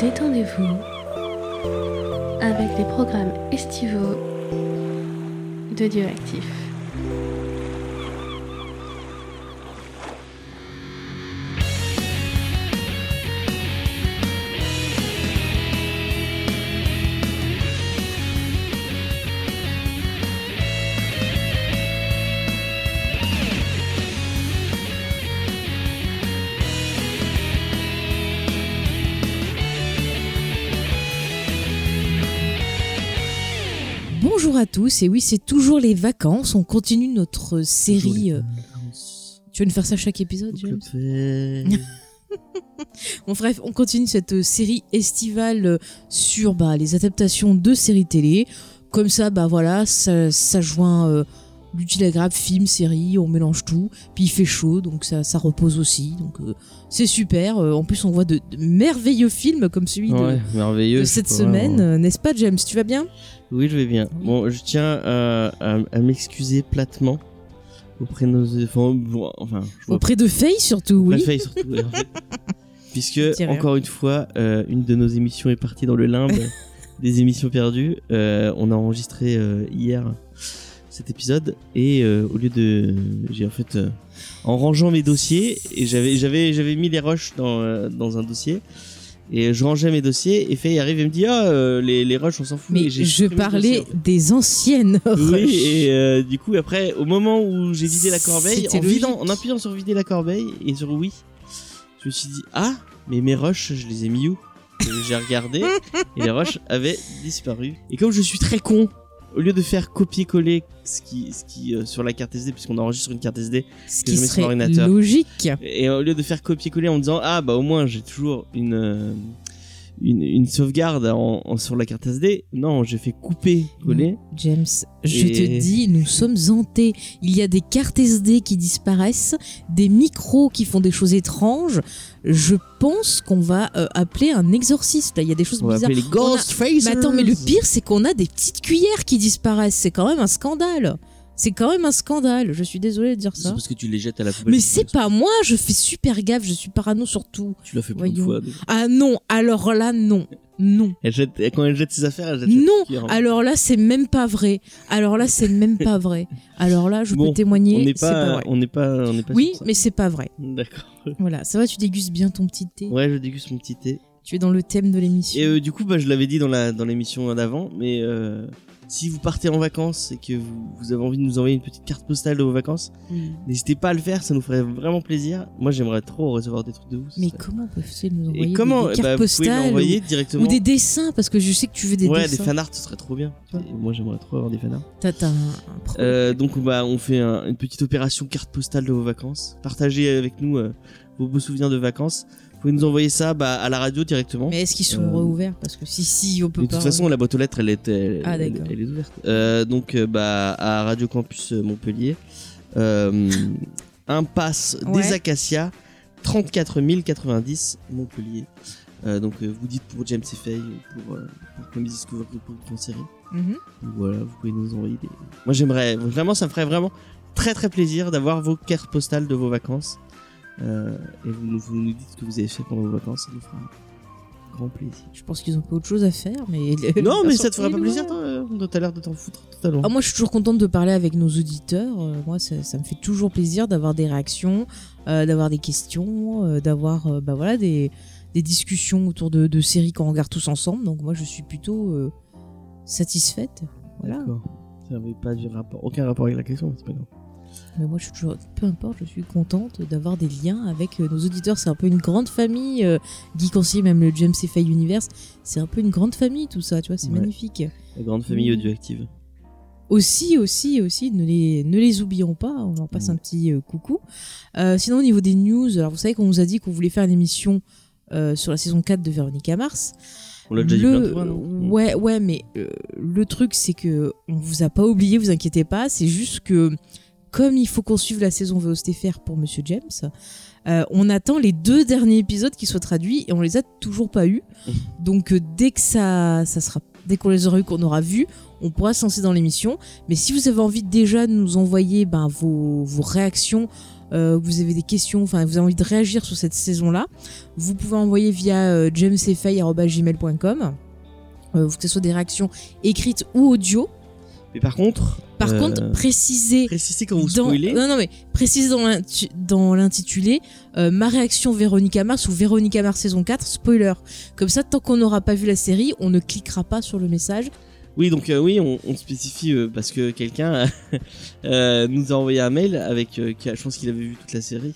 détendez-vous avec les programmes estivaux de Dieu Actif. Bonjour à tous, et oui, c'est toujours les vacances. On continue notre série. euh, Tu vas nous faire ça chaque épisode, James Bon, bref, on continue cette euh, série estivale euh, sur bah, les adaptations de séries télé. Comme ça, bah voilà, ça, ça joint euh, l'utile agréable, film, série, on mélange tout. Puis il fait chaud, donc ça, ça repose aussi. Donc euh, c'est super. En plus, on voit de, de merveilleux films comme celui de- Ouais, de, cette semaine, n'est-ce pas, James? Tu vas bien? Oui, je vais bien. Bon, je tiens à, à- à m'excuser platement auprès de nos. Enfin, bon, enfin je vois Auprès de Faye, surtout, pas oui. de surtout. ouais, en fait. Puisque, encore une fois, euh, une de nos émissions est partie dans le limbe des émissions perdues. Euh, on a enregistré euh, hier cet épisode et au lieu de. J'ai en fait. en rangeant mes dossiers, et j'avais, j'avais, j'avais mis les rushs dans, dans un dossier. Et je rangeais mes dossiers et Faye arrive et me dit Ah, euh, les, les rushs, on s'en fout. Mais je parlais des anciennes Oui, rushs. et euh, du coup, après, au moment où j'ai vidé la corbeille, en, vidant, en appuyant sur vider la corbeille et sur oui, je me suis dit, ah, mais mes rushs, je les ai mis où? J'ai regardé et les rushs avaient disparu. Et comme je suis très con, au lieu de faire copier-coller ce qui, ce qui euh, sur la carte SD, puisqu'on enregistre une carte SD, Ce que qui je mets sur serait l'ordinateur. logique. et au lieu de faire copier-coller en me disant, ah, bah au moins j'ai toujours une. euh, une, une sauvegarde en, en- sur la carte SD. Non, j'ai fait couper, coller. James, je te dis, nous sommes hantés. Il y a des cartes SD qui disparaissent, des micros qui font des choses étranges. Je pense qu'on va euh, appeler un exorciste. Là, il y a des choses On va bizarres. appeler les On a-. Mais attends, mais le pire, c'est qu'on a des petites cuillères qui disparaissent. C'est quand même un scandale. C'est quand même un scandale. Je suis désolée de dire C'est ça. parce que tu les jettes à la poubelle. Mais c'est pas moi, je fais super gaffe, je suis parano sur tout. Tu l'as fait plein de fois. Ah non, alors là, non. Non. Elle jette, quand elle jette ses affaires, elle jette Non, cuillère. alors là, c'est même pas vrai. Alors là, c'est même pas vrai. Alors là, je Bon, peux témoigner, on n'est c'est pas pas, vrai. on n'est pas, on n'est pas. Oui, mais c'est pas vrai. D'accord. Voilà, ça va, tu dégustes bien ton petit thé. Ouais, je déguste mon petit thé. Tu es dans le thème de l'émission. Et euh, du coup, bah, je l'avais dit dans la dans l'émission d'avant, mais euh, si vous partez en vacances et que vous, vous avez envie de nous envoyer une petite carte postale de vos vacances, Oui. n'hésitez pas à le faire, ça nous ferait vraiment plaisir. Moi, j'aimerais trop recevoir des trucs de vous. Mais comment peuvent-ils nous envoyer et comment des, Eh cartes bah, pouvez postales ou, directement. ou des dessins Parce que je sais que tu veux des ouais, des dessins. fanarts, ce serait trop bien. Ouais. Moi, j'aimerais trop avoir des fanarts. T'as un, un Euh, donc bah on fait un- une petite opération carte postale de vos vacances. Partagez avec nous euh, vos beaux souvenirs de vacances. Vous pouvez nous envoyer ça bah, à la radio directement. Mais est-ce qu'ils sont euh, réouverts Parce que si, si, on peut Mais de pas. toute façon, la boîte aux lettres, elle est, elle, Ah, elle- d'accord. elle est ouverte. Euh, donc, euh, bah, à Radio Campus Montpellier, impasse Ouais. des Acacias, 34 090 Montpellier. Euh, donc, euh, vous dites pour James ou pour, euh, pour Comedy Discovery, pour une série. Mhm. Donc Voilà, vous pouvez nous envoyer des. Moi, j'aimerais vraiment, ça me ferait vraiment très très plaisir d'avoir vos cartes postales de vos vacances. Euh, et vous, nous- vous nous dites ce que vous avez fait pendant vos vacances, ça nous fera grand plaisir. Je pense qu'ils ont pas autre chose à faire, mais. Non, mais ça te fera pas plaisir, toi euh, T'as l'air de t'en foutre totalement. Ah, moi, je suis toujours contente de parler avec nos auditeurs. Euh, moi, ça, ça me fait toujours plaisir d'avoir des réactions, euh, d'avoir des questions, d'avoir bah, voilà, des, des discussions autour de, de séries qu'on regarde tous ensemble. Donc, moi, je suis plutôt satisfaite. Voilà. D'accord. Ça n'avait pas du rapport, aucun rapport avec la question, c'est pas grave. Mais moi, je suis toujours, peu importe, je suis contente d'avoir des liens avec euh, nos auditeurs. C'est un peu une grande famille. Euh, Guy Conseiller, même le James et Faye Universe, c'est un peu une grande famille, tout ça. Tu vois, c'est Ouais. magnifique. La grande famille audioactive. Aussi, aussi, aussi, ne les, ne les oublions pas, on leur passe un petit euh, coucou. Euh, sinon, au niveau des news, alors vous savez qu'on nous a dit qu'on voulait faire une émission sur la saison 4 de Véronica Mars. On l'a déjà dit Le- plein de fois, non Ouais, ouais, mais le truc, c'est que on vous a pas oublié, vous inquiétez pas, c'est juste que comme il faut qu'on suive la saison VOSTFR pour Monsieur James, euh, on attend les deux derniers épisodes qui soient traduits et on les a toujours pas eus. Donc euh, dès que ça, ça sera, dès qu'on les aura eu, qu'on aura vu, on pourra se lancer dans l'émission. Mais si vous avez envie déjà de nous envoyer ben, vos, vos réactions euh, vous avez des questions, enfin vous avez envie de réagir sur cette saison-là, vous pouvez envoyer via jamesfay@gmail.com. Que ce soit des réactions écrites ou audio. Mais par contre, Par euh, contre, quand vous dans, spoilez. non, non, mais précisez dans l'intitulé euh, ma réaction Véronica Mars ou Véronica Mars saison 4 spoiler. Comme ça, tant qu'on n'aura pas vu la série, on ne cliquera pas sur le message. Oui, donc euh, oui, on, on spécifie euh, parce que quelqu'un euh, nous a envoyé un mail avec, je pense qu'il avait vu toute la série.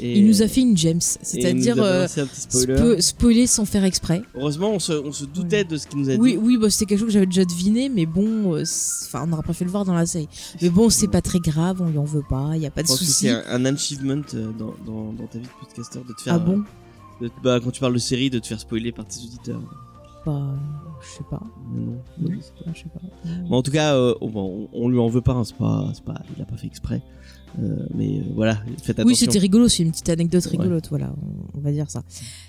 Et, Il nous a fait une James, c'est-à-dire euh, spoiler. spo- spoiler sans faire exprès. Heureusement, on se, on se doutait de ce qu'il nous a Oui, dit. oui, bah, c'était quelque chose que j'avais déjà deviné, mais bon, euh, enfin, on n'aurait pas fait le voir dans la série. Mais bon, c'est pas très grave, on lui en veut pas, il y a pas de Je pense que souci. c'est un, un achievement euh, dans, dans, dans ta vie de podcaster de te faire. Ah bon euh, de- bah, quand tu parles de série, de te faire spoiler par tes auditeurs. Bah, je sais pas. Non, Oui. non, je sais pas. Pas. En tout cas, euh, on, on, on lui en veut pas, hein, c'est pas, pas, il a pas fait exprès. Euh, mais euh, voilà, faites attention. Oui, c'était rigolo, c'est une petite anecdote Ouais. rigolote, voilà, on, on va dire ça.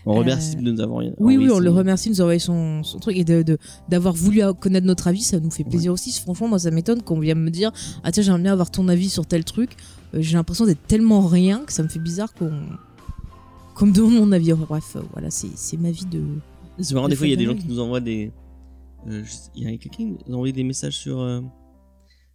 On remercie Euh, de nous avoir. Oui, oui, on le remercie de nous envoyer son, son truc et de de- d'avoir voulu connaître notre avis, ça nous fait plaisir aussi. Franchement, moi, ça m'étonne qu'on vienne me dire Ah, tiens, j'aimerais bien avoir ton avis sur tel truc. J'ai l'impression d'être tellement rien que ça me fait bizarre qu'on qu'on me demande mon avis. Bref, voilà, c'est ma vie de. C'est marrant, des fois, il y a des gens qui nous envoient des. euh, je Il y a quelqu'un qui nous a envoyé des messages sur. euh,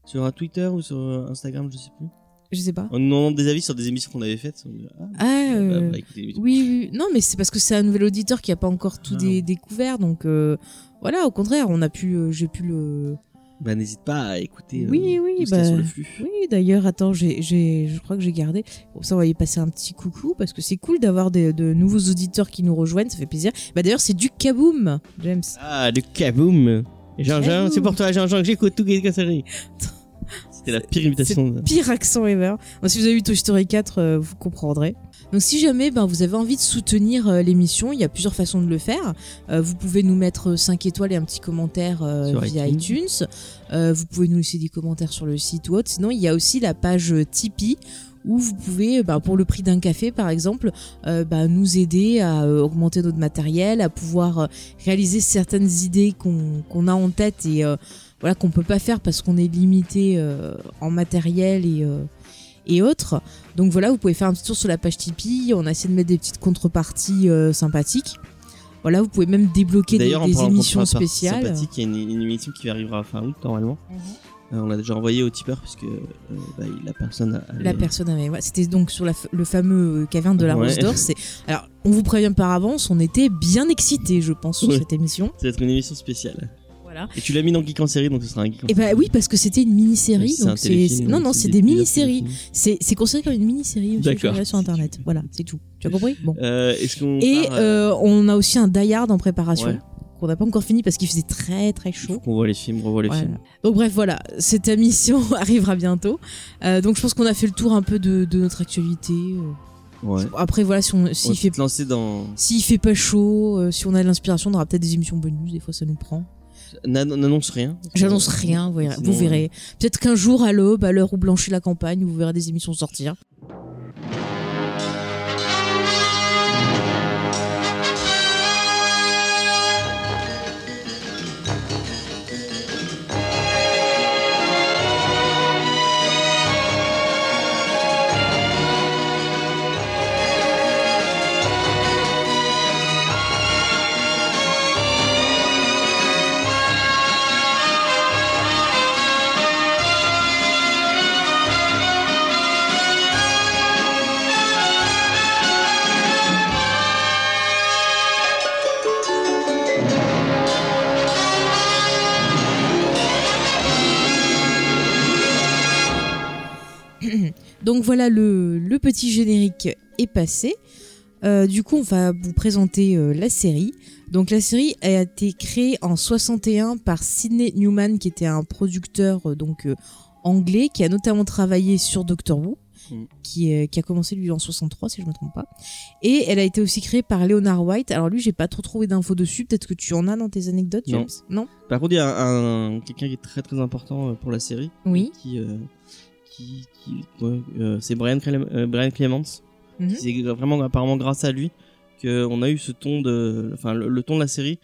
sur un Twitter ou sur Instagram, je sais plus. Je sais pas. Nous demandant des avis sur des émissions qu'on avait faites. On dit, Ah, Ah, bah, euh, bah, oui, oui. Non, mais c'est parce que c'est un nouvel auditeur qui a pas encore tout Ah. dé- découvert. Donc, euh, voilà, au contraire, on a pu, euh, j'ai pu le. Bah, n'hésite pas à écouter. Oui, oui, tout ce qu'il y a bah, sur le flux. Oui, d'ailleurs, attends, j'ai, je crois que j'ai gardé. Pour ça, on va y passer un petit coucou parce que c'est cool d'avoir de nouveaux auditeurs qui nous rejoignent, ça fait plaisir. Bah d'ailleurs, c'est du kaboom, James. Ah, le kaboom Jean-Jean, c'est pour toi, Jean-Jean, que j'écoute tout les série. C'était la pire imitation. Pire accent ever. Si vous avez vu Toy Story 4, euh, vous comprendrez. Donc si jamais ben, vous avez envie de soutenir euh, l'émission, il y a plusieurs façons de le faire. Euh, vous pouvez nous mettre 5 étoiles et un petit commentaire via iTunes. iTunes. Vous pouvez nous laisser des commentaires sur le site ou autre. Sinon, il y a aussi la page Tipeee où vous pouvez, ben, pour le prix d'un café par exemple, euh, ben, nous aider à euh, augmenter notre matériel, à pouvoir euh, réaliser certaines idées qu'on a en tête et voilà qu'on peut pas faire parce qu'on est limité euh, en matériel et euh, et autres. Donc voilà, vous pouvez faire un petit tour sur la page Tipeee. On a essayé de mettre des petites contreparties euh, sympathiques. Voilà, vous pouvez même débloquer des, émissions spéciales. sympathique, Il y a une, une émission qui arrivera fin août normalement. Euh, on l'a déjà envoyé au tipeur puisque euh, bah, la personne a. La personne avait. ouais, C'était donc sur la le fameux caverne de la Ouais. Rose d'Or. Alors on vous prévient par avance, on était bien excités, je pense, sur Ouais. cette émission. Ça va être une émission spéciale. Voilà. Et tu l'as mis dans Geek en série, donc ce sera un Geek en Et bah série. oui, parce que c'était une mini-série. Donc c'est non non, c'est des mini-séries. C'est considéré comme une mini-série. sur internet. Voilà, c'est tout. Tu as compris? Bon. Euh, qu'on. Et part, euh, euh, on a aussi un Die Hard en préparation Ouais. qu'on n'a pas encore fini parce qu'il faisait très très chaud. qu'on voit les films, revoit les Voilà. films. Donc bref, voilà, cette émission arrivera bientôt. Euh, donc je pense qu'on a fait le tour un peu de, de notre actualité. Ouais. Après voilà, si on On s'il fait te lancer dans. s'il fait pas chaud, euh, si on a de l'inspiration, on aura peut-être des émissions bonus. Des fois, ça nous prend. N'an- N'annonce rien. J'annonce rien, vous. Sinon, vous verrez. Peut-être qu'un jour à l'aube, à l'heure où blanchit la campagne, vous verrez des émissions sortir. Donc voilà, le, le petit générique est passé. Euh, du coup, on va vous présenter euh, la série. Donc la série a été créée en 61 par Sidney Newman, qui était un producteur euh, donc anglais, qui a notamment travaillé sur Doctor Who, Mm. qui, a commencé lui en 63 si je me trompe pas. Et elle a été aussi créée par Leonard White. Alors lui, j'ai pas trop trouvé d'infos dessus. Peut-être que tu en as dans tes anecdotes, Non. James? Non? Par contre, il y a un, un- quelqu'un qui est très très important pour la série. Oui. Qui. qui, qui euh, c'est Brian, Clem- euh, Brian Clements. Mhm. C'est vraiment apparemment grâce à lui qu'on a eu ce ton de. Enfin, le, le ton de la série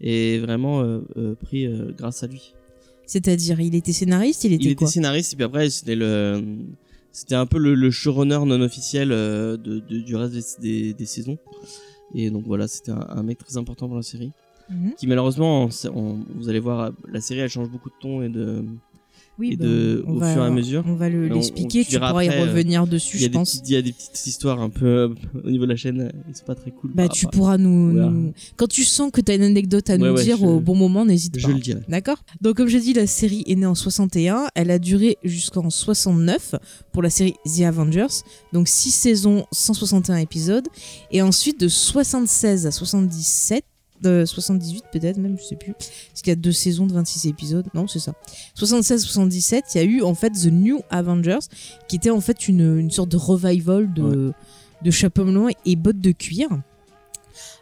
est vraiment euh, pris grâce à lui. C'est-à-dire, il était scénariste, il était Il était scénariste et puis après c'était le c'était un peu le, le showrunner non officiel de, de- du reste des, des, des saisons. Et donc voilà, c'était un, un mec très important pour la série. Mhm. Qui malheureusement, on- on- vous allez voir, la série elle change beaucoup de ton et de. Oui, Et bah, de- au va- fur et à mesure. On va le- l'expliquer, on- tu pourras y après, euh, revenir dessus, je pense. il y a des petites histoires un peu euh, au niveau de la chaîne, euh, ils sont pas très cool. Bah, tu pourras nous, Voilà. nous- Quand tu sens que tu as une anecdote à Ouais, nous ouais, dire je- au bon moment, n'hésite Je pas. le dirai. D'accord? Donc, comme j'ai dit, la série est née en 61. Elle a duré jusqu'en 69 pour la série The Avengers. Donc, 6 saisons, 161 épisodes. Et ensuite, de 76 à 77, de 78 peut-être même, je sais plus. Parce qu'il y a deux saisons de 26 épisodes. Non, c'est ça. 76-77, il y a eu en fait The New Avengers, qui était en fait une, une sorte de revival de, de chapeau melon et bottes de cuir.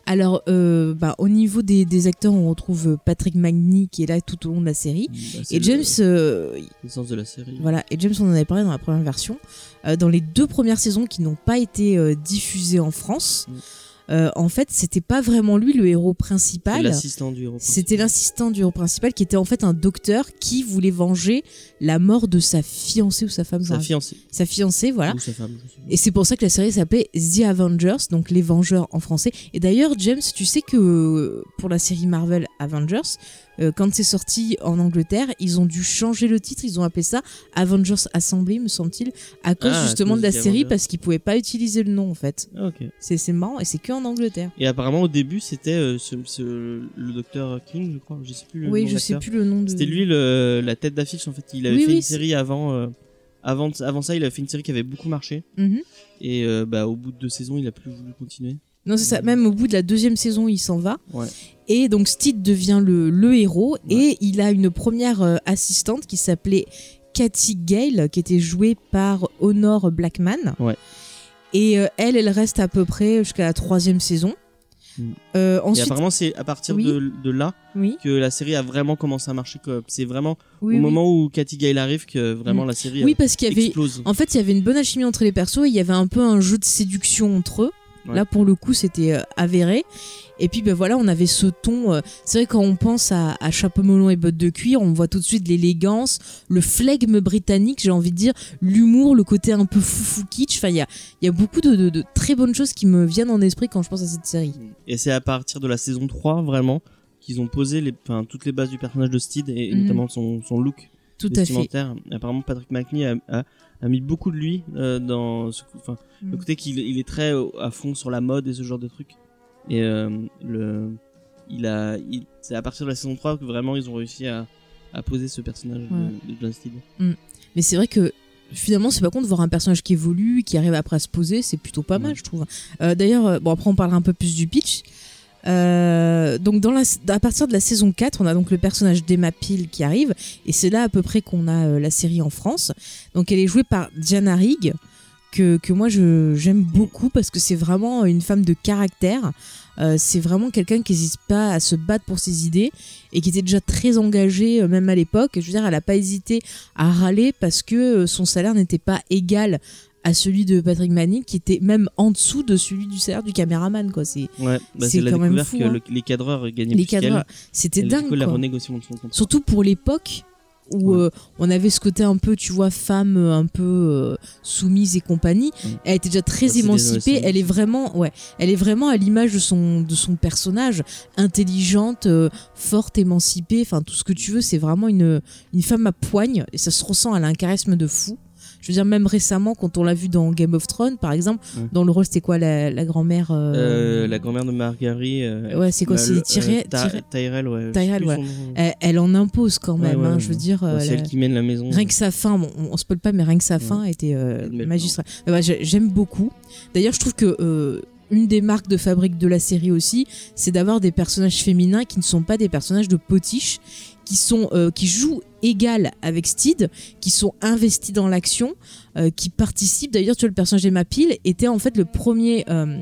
Alors, euh, bah, au niveau des, des acteurs, on retrouve Patrick Magny qui est là tout au long de la série. Bah, Et le- James, euh, l'essence de la série. voilà, et James, on en avait parlé dans la première version. Euh, dans les deux premières saisons qui n'ont pas été euh, diffusées en France, Mm. Euh, en fait, c'était pas vraiment lui le héros principal. l'assistant du héros. C'était l'assistant du héros principal qui était en fait un docteur qui voulait venger la mort de sa fiancée ou sa femme. Sa fiancée. sa fiancée, voilà. Ou sa femme, je sais pas. Et c'est pour ça que la série s'appelait The Avengers, donc les Vengeurs en français. Et d'ailleurs, James, tu sais que euh, pour la série Marvel Avengers, euh, quand c'est sorti en Angleterre, ils ont dû changer le titre. Ils ont appelé ça Avengers Assembly, me semble-t-il, à cause Ah, à justement cause de la série Avengers. parce qu'ils pouvaient pas utiliser le nom en fait. Ah. C'est marrant et c'est que en Angleterre. Et apparemment au début c'était euh, ce, ce- le docteur King, je crois. Je sais plus. Le oui, nom je de sais plus le nom de. C'était lui le, la tête d'affiche en fait. Il avait Oui, fait oui, une série avant. euh, avant, avant ça, il a fait une série qui avait beaucoup marché. Mhm. Et bah, au bout de deux saisons, il a plus voulu continuer. Non, c'est ça. Même au bout de la deuxième saison, il s'en va. Ouais. Et donc Steed devient le, le héros Ouais. et il a une première euh, assistante qui s'appelait Cathy Gale, qui était jouée par Honor Blackman. Ouais. Et euh, elle, elle reste à peu près jusqu'à la troisième saison. Mm. Euh, Et apparemment, c'est à partir Oui. de, de là oui, que la série a vraiment commencé à marcher. C'est vraiment oui, au moment où Cathy Gale arrive que vraiment Mm. la série Oui, parce qu'il y avait, explose. en fait, il y avait une bonne alchimie entre les persos et il y avait un peu un jeu de séduction entre eux. Ouais. Là, pour le coup, c'était euh, avéré. Et puis, ben voilà, on avait ce ton. euh, c'est vrai, quand on pense à, à chapeau melon et bottes de cuir, on voit tout de suite l'élégance, le flegme britannique, j'ai envie de dire, l'humour, le côté un peu foufou kitsch. Enfin, il y a, y a beaucoup de, de- de très bonnes choses qui me viennent en esprit quand je pense à cette série. Et c'est à partir de la saison 3 vraiment qu'ils ont posé les, enfin, toutes les bases du personnage de Steed et Mhm. notamment son, son look Tout à fait. Apparemment, Patrick McNee a, a, a mis beaucoup de lui euh, dans ce, enfin, le Mhm. côté qu'il il est très euh, à fond sur la mode et ce genre de trucs. Et euh, le, il a, il- c'est à partir de la saison 3 que vraiment ils ont réussi à, à poser ce personnage de, de John Steed. Mais c'est vrai que finalement, c'est pas con de voir un personnage qui évolue, qui arrive après à se poser, c'est plutôt pas mal, je trouve. Euh, D'ailleurs, bon, après, on parlera un peu plus du pitch. Euh, donc, à partir de la saison 4, on a donc le personnage d'Emma Peel qui arrive, et c'est là à peu près qu'on a euh, la série en France. Donc, elle est jouée par Diana Rigg, que, que moi j'aime beaucoup parce que c'est vraiment une femme de caractère. Euh, c'est vraiment quelqu'un qui n'hésite pas à se battre pour ses idées et qui était déjà très engagée, même à l'époque. Je veux dire, elle n'a pas hésité à râler parce que son salaire n'était pas égal à celui de Patrick Manning, qui était même en dessous de celui du salaire du caméraman. Quoi. C'est, Ouais, bah, C'est quand même fou, que hein. le- les cadreurs gagnaient les cadres, c'était dingue. Du coup, la quoi. renégociation de son contrat. Surtout pour l'époque où Ouais. euh, on avait ce côté un peu, tu vois, femme euh, un peu euh, soumise et compagnie. Elle était déjà très Bah, émancipée. Elle est vraiment, ouais, elle est vraiment à l'image de son de son personnage, intelligente, euh, forte, émancipée. Enfin, tout ce que tu veux. C'est vraiment une une femme à poigne et ça se ressent. Elle a un charisme de fou. Je veux dire, même récemment, quand on l'a vu dans Game of Thrones, par exemple, dans le rôle, c'était quoi la, la grand-mère euh, Euh, la grand-mère de Marguerite. euh, Ouais, c'est quoi, bah, c'est Tyri- Tyrell, ouais. Tyrell, ouais. son elle, elle en impose quand même. ouais, hein, je veux dire, c'est elle qui mène la maison. Rien que sa fin, bon, on, on spoil pas, mais rien que sa fin était magistrale. Ouais, j'ai- J'aime beaucoup. D'ailleurs, je trouve que une des marques de fabrique de la série aussi, c'est d'avoir des personnages féminins qui ne sont pas des personnages de potiches, qui sont euh, qui jouent égal avec Steed, qui sont investis dans l'action, euh, qui participent. D'ailleurs, tu vois, le personnage d'Emma Peel était en fait le premier. euh,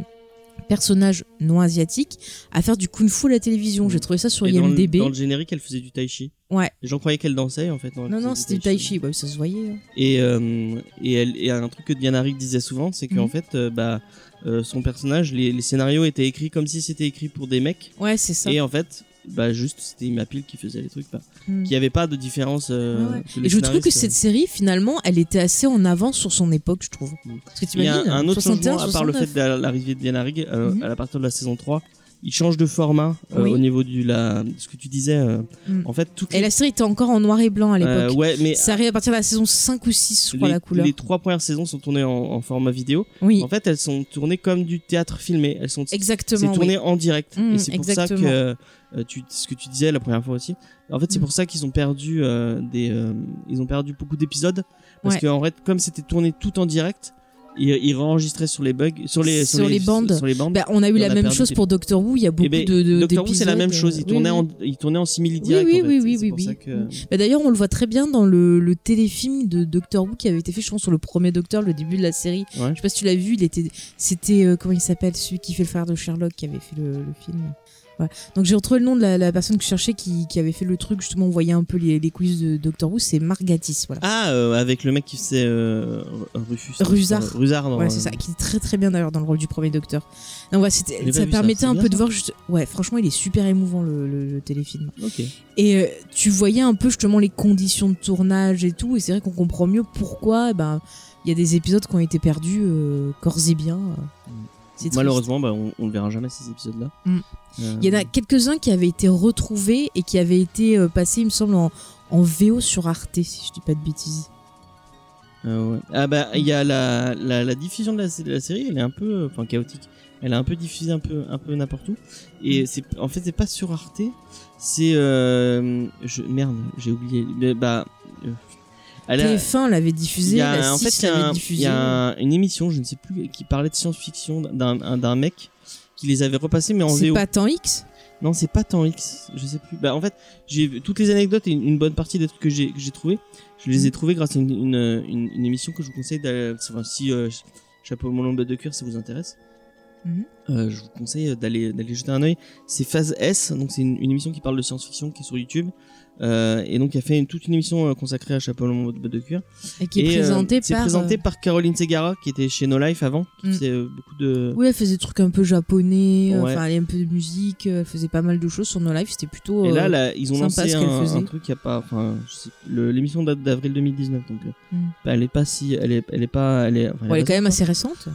personnage non asiatique à faire du kung-fu à la télévision. J'ai trouvé ça sur Et dans le, IMDb. dans le générique, elle faisait du tai chi. Ouais. Les gens croyaient qu'elle dansait en fait. Non, non, c'était du tai chi, ouais, ça se voyait. hein. Et, euh, et, elle, et un truc que Diana Rigg disait souvent, c'est qu'en Mhm. fait, euh, bah, euh, son personnage, les, les scénarios étaient écrits comme si c'était écrit pour des mecs. Ouais, c'est ça. Et en fait, bah juste c'était Peel qui faisait les trucs, bah, Mm. qu'il n'y avait pas de différence. euh, Ouais, ouais. Et je trouve que cette série, finalement, elle était assez en avance sur son époque, je trouve. Mm. Parce que Il y a t'imagines, un autre 61, changement, à part le 69. fait de la- l'arrivée de Diana Rigg, euh, Mhm. à partir de la saison 3, il change de format euh, Oui. au niveau du la, ce que tu disais. euh, Mm. En fait, toutes Et la série était encore en noir et blanc à l'époque. euh, ouais, mais Ça arrive à partir de la saison 5 ou 6, je crois, les, la couleur. les trois premières saisons sont tournées en, en format vidéo. Oui, En fait, elles sont tournées comme du théâtre filmé. Elles sont c'est exactement. tourné oui. en direct. Mm, et c'est pour ça que euh, tu, ce que tu disais la première fois aussi. En fait, c'est Mm. pour ça qu'ils ont perdu euh, des, euh, ils ont perdu beaucoup d'épisodes parce Ouais. que en fait, comme c'était tourné tout en direct, ils, ils réenregistraient sur les bugs, sur les Sur les bandes. sur les bandes. Bah, on a eu la a même chose pour Doctor Who. Il y a beaucoup Eh ben, de, de Doctor Who, c'est la même chose. Ils tournaient, oui, en, oui. ils tournaient en simili direct. oui, en fait. oui, oui, oui, oui. que- Bah, D'ailleurs, on le voit très bien dans le, le téléfilm de Doctor Who qui avait été fait, je pense, sur le premier Docteur, le début de la série. Ouais. Je sais pas si tu l'as vu, il était, c'était euh, comment il s'appelle, celui qui fait le frère de Sherlock, qui avait fait le, le film? Ouais. Donc j'ai retrouvé le nom de la, la personne que je cherchais qui, qui avait fait le truc justement. On voyait un peu les, les quiz de Doctor Who, c'est voilà. Ah, euh, avec le mec qui faisait euh, Rufus. Rusard. euh, Rusard. dans- Voilà, c'est ça, qui est très très bien d'ailleurs dans le rôle du premier Docteur. Donc voilà, c'était, J'ai pas ça ça, permettait c'est un peu de ça voir juste. Ouais, franchement, il est super émouvant le, le- le téléfilm. Et euh, tu voyais un peu justement les conditions de tournage et tout, et c'est vrai qu'on comprend mieux pourquoi ben il y a des épisodes qui ont été perdus corps et bien. euh. Malheureusement, bah, on, on le verra jamais ces épisodes-là. Mm. Euh, Il y en a quelques-uns qui avaient été retrouvés et qui avaient été euh, passés, il me semble, en, en VO sur Arte, si je dis pas de bêtises. euh, ouais. Ah bah il y a la, la, la diffusion de la, de la série, elle est un peu, enfin chaotique. Elle est un peu diffusée un peu, un peu n'importe où. Mm. Et c'est, en fait, c'est pas sur Arte. C'est, je, merde, j'ai oublié. Bah, elle a- TF1 l'avait diffusé, y a, la en 6 fait, il y a, l'avait un- il diffusé. y a un- une émission, je ne sais plus, qui parlait de science-fiction d'un, un- d'un mec qui les avait repassés mais en C'est VO. pas temps X? Non, c'est pas tant X, je sais plus. Bah en fait, j'ai toutes les anecdotes et une, une bonne partie des trucs que j'ai que j'ai trouvé, je les ai trouvés grâce à une, une, une- une émission que je vous conseille d'aller enfin, si euh, chapeau mon lambeau de cœur ça vous intéresse. Mhm. Euh, je vous conseille d'aller d'aller jeter un œil. C'est Phase S, donc c'est une, une émission qui parle de science-fiction qui est sur YouTube. Euh, et donc il a fait une, toute une émission euh, consacrée à Chapeau mon de cuir. et qui est euh, présenté c'est par. présenté euh, par Caroline Segara qui était chez No Life avant, qui Mm. faisait beaucoup de Oui, elle faisait des trucs un peu japonais, Ouais. enfin, elle un peu de musique, elle faisait pas mal de choses sur nos lives, c'était plutôt. Et là, là, ils ont lancé un, truc qui a pas, enfin, l'émission date d'avril 2019, donc Mm. elle est pas si, elle est, elle est pas, elle est, enfin, elle est quand même assez récente.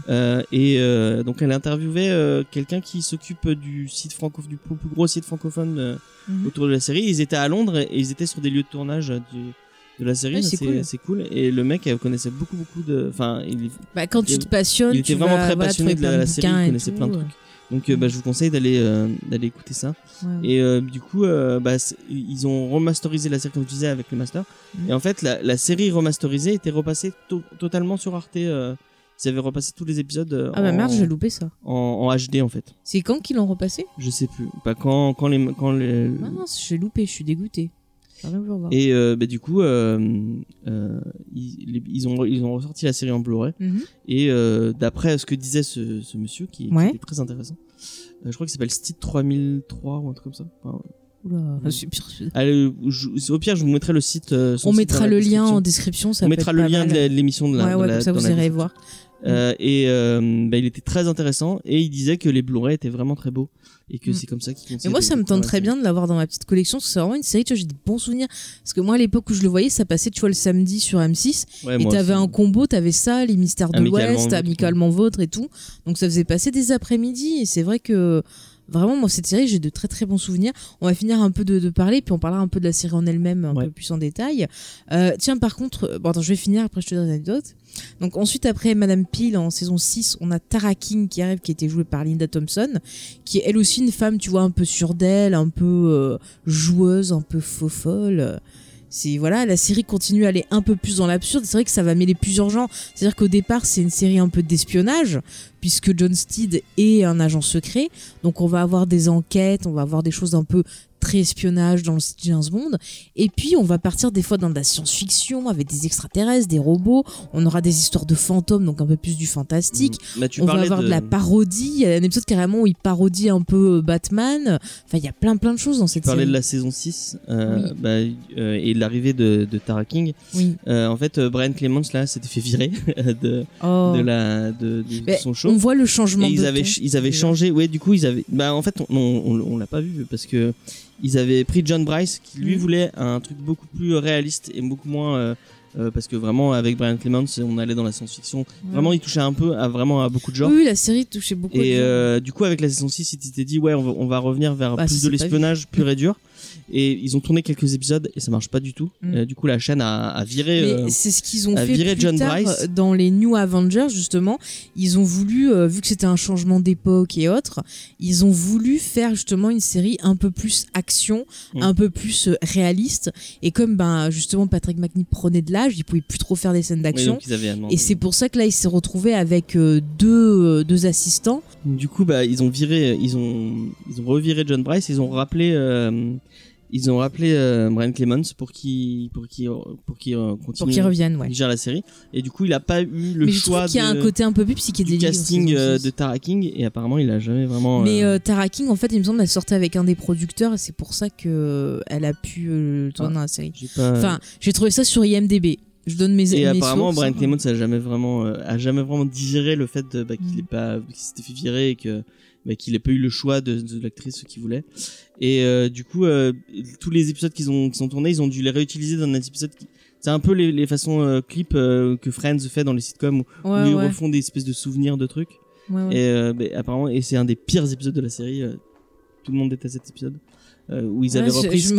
et donc elle a interviewé quelqu'un qui s'occupe du site franco, du plus gros site francophone euh, Mhm. autour de la série. Ils étaient à Londres et ils étaient sur des lieux de tournage euh, du, de la série. Ouais, c'est cool. Et le mec euh, connaissait beaucoup, beaucoup de, enfin, il, Bah, quand tu te passionnes, il était tu vraiment vas, très voilà, passionné de la, série. Il connaissait tout, plein de trucs. Donc, euh, bah, je vous conseille d'aller, euh, d'aller écouter ça. Ouais. Et euh, du coup, bah, ils ont remasterisé la série comme je disais avec le master. Mhm. Et en fait, la, la série remasterisée était repassée to- totalement sur Arte. ils avaient repassé tous les épisodes Ah bah en, merde, j'ai loupé ça. en, en HD en fait. C'est quand qu'ils l'ont repassé? Je sais plus. Pas quand quand les quand les Mince, j'ai loupé, je suis dégoûté. Voir. et euh, bah, du coup euh, euh, ils, ont ils ont ressorti la série en Blu-ray Mhm. et d'après ce que disait ce, ce monsieur qui, qui Ouais. était très intéressant. je crois qu'il s'appelle Steve 3003 ou un truc comme ça. Enfin, Oula, super. allez, je- au pire, je vous mettrai le site. On mettra le lien en description. Ça On mettra le lien mal. de l'émission de la. Ouais, de ouais, la- comme ça vous irez voir. Euh, et euh, bah, il était très intéressant et il disait que les Blu-ray étaient vraiment très beaux et que Mm. c'est comme ça qu'il Et conseille moi, ça me tente très bien de l'avoir dans ma petite collection. parce que C'est vraiment une série, tu vois, j'ai des bons souvenirs. Parce que moi, à l'époque où je le voyais, ça passait, tu vois, le samedi sur M6. série. Ouais, et t'avais un combo, t'avais ça, les mystères de l'Ouest, amicalement vôtre et tout. Donc ça faisait passer des après-midi. Et c'est vrai que vraiment, moi, cette série, j'ai de très très bons souvenirs. On va finir un peu de, de parler, puis on parlera un peu de la série en elle-même, un Ouais. peu plus en détail. Euh, tiens, par contre, euh, bon, attends, je vais finir, après je te donne l'anecdote. Donc ensuite, après Madame Peel, en saison 6, on a Tara King qui arrive, qui était jouée par Linda Thompson, qui est elle aussi une femme, tu vois, un peu sûre d'elle, un peu euh, joueuse, un peu faux folle. C'est voilà, la série continue à aller un peu plus dans l'absurde. C'est vrai que ça va mêler plusieurs genres. C'est-à-dire qu'au départ, c'est une série un peu d'espionnage, puisque John Steed est un agent secret. Donc on va avoir des enquêtes, on va avoir des choses un peu très espionnage dans le style James Bond. Et puis on va partir des fois dans de la science-fiction avec des extraterrestres, des robots. On aura des histoires de fantômes, donc un peu plus du fantastique. Mm. Bah, tu on va parlais avoir de... la parodie. Il y a un épisode carrément où il parodie un peu euh, Batman. Enfin, il y a plein plein de choses dans Tu cette parlais série. de la saison 6 euh, Oui. bah, euh, et de l'arrivée de, de Tara King. Oui. Euh, en fait, Brian Clements là s'était fait virer de, Oh. de la de, de Mais son show. On voit le changement Et ils de avaient, ton, ils avaient déjà. changé, ouais, du coup, ils avaient, bah, en fait, on, on, on l'a pas vu parce que ils avaient pris John Bryce qui lui Mhm. voulait un truc beaucoup plus réaliste et beaucoup moins, euh, euh, parce que vraiment, avec Brian Clements, on allait dans la science-fiction. Vraiment, il touchait un peu à vraiment à beaucoup de genres. Oui, la série touchait beaucoup. de Et gens. euh, du coup, avec la saison 6, ils s'étaient dit, ouais, on va, on va revenir vers Bah, plus de l'espionnage pur et dur. Et ils ont tourné quelques épisodes et ça marche pas du tout. Mm. Euh, du coup, la chaîne a, a viré. Euh, c'est ce qu'ils ont a fait viré plus John tard Bryce. euh, dans les New Avengers justement. Ils ont voulu, euh, vu que c'était un changement d'époque et autres, ils ont voulu faire justement une série un peu plus action, Mm. un peu plus réaliste. Et comme ben justement Patrick McNee prenait de l'âge, il pouvait plus trop faire des scènes d'action. Et c'est pour ça que là, il s'est retrouvé avec deux, deux assistants. Du coup, bah, ils ont viré, ils ont, ils ont reviré John Bryce. Ils ont rappelé, ils ont rappelé euh, Brian Clements pour qu'il, pour qu'il, pour qu'il euh, continue. Pour qu'ils reviennent, ouais. qu'il gère la série. Et du coup, il a pas eu le Mais je choix qu'il y a de- un côté un peu plus du psychédélique. dans casting euh, de Tara King. Et apparemment, il a jamais vraiment. Mais euh, Tara King, en fait, il me semble, elle sortait avec un des producteurs et c'est pour ça que elle a pu euh, tourner dans la série. pas. Enfin, j'ai trouvé ça sur IMDb. Je donne mes et mes apparemment, sources. Brian Clements a jamais vraiment, a jamais vraiment digéré le fait bah, qu'il Mm. ait pas, qu'il s'était fait virer et que, bah, qu'il ait pas eu le choix de, de l'actrice qu'il voulait. Et euh, du coup, euh, tous les épisodes qu'ils ont, qu'ils ont tournés, ils ont dû les réutiliser dans un épisode. Qui... C'est un peu les, les façons euh, clips euh, que Friends fait dans les sitcoms où, Ouais, où ils ouais, refont des espèces de souvenirs de trucs. ouais, ouais. Et euh, bah, apparemment, et c'est un des pires épisodes de la série. euh, tout le monde déteste cet épisode. Euh, où ils Ouais, avaient je- repris je ce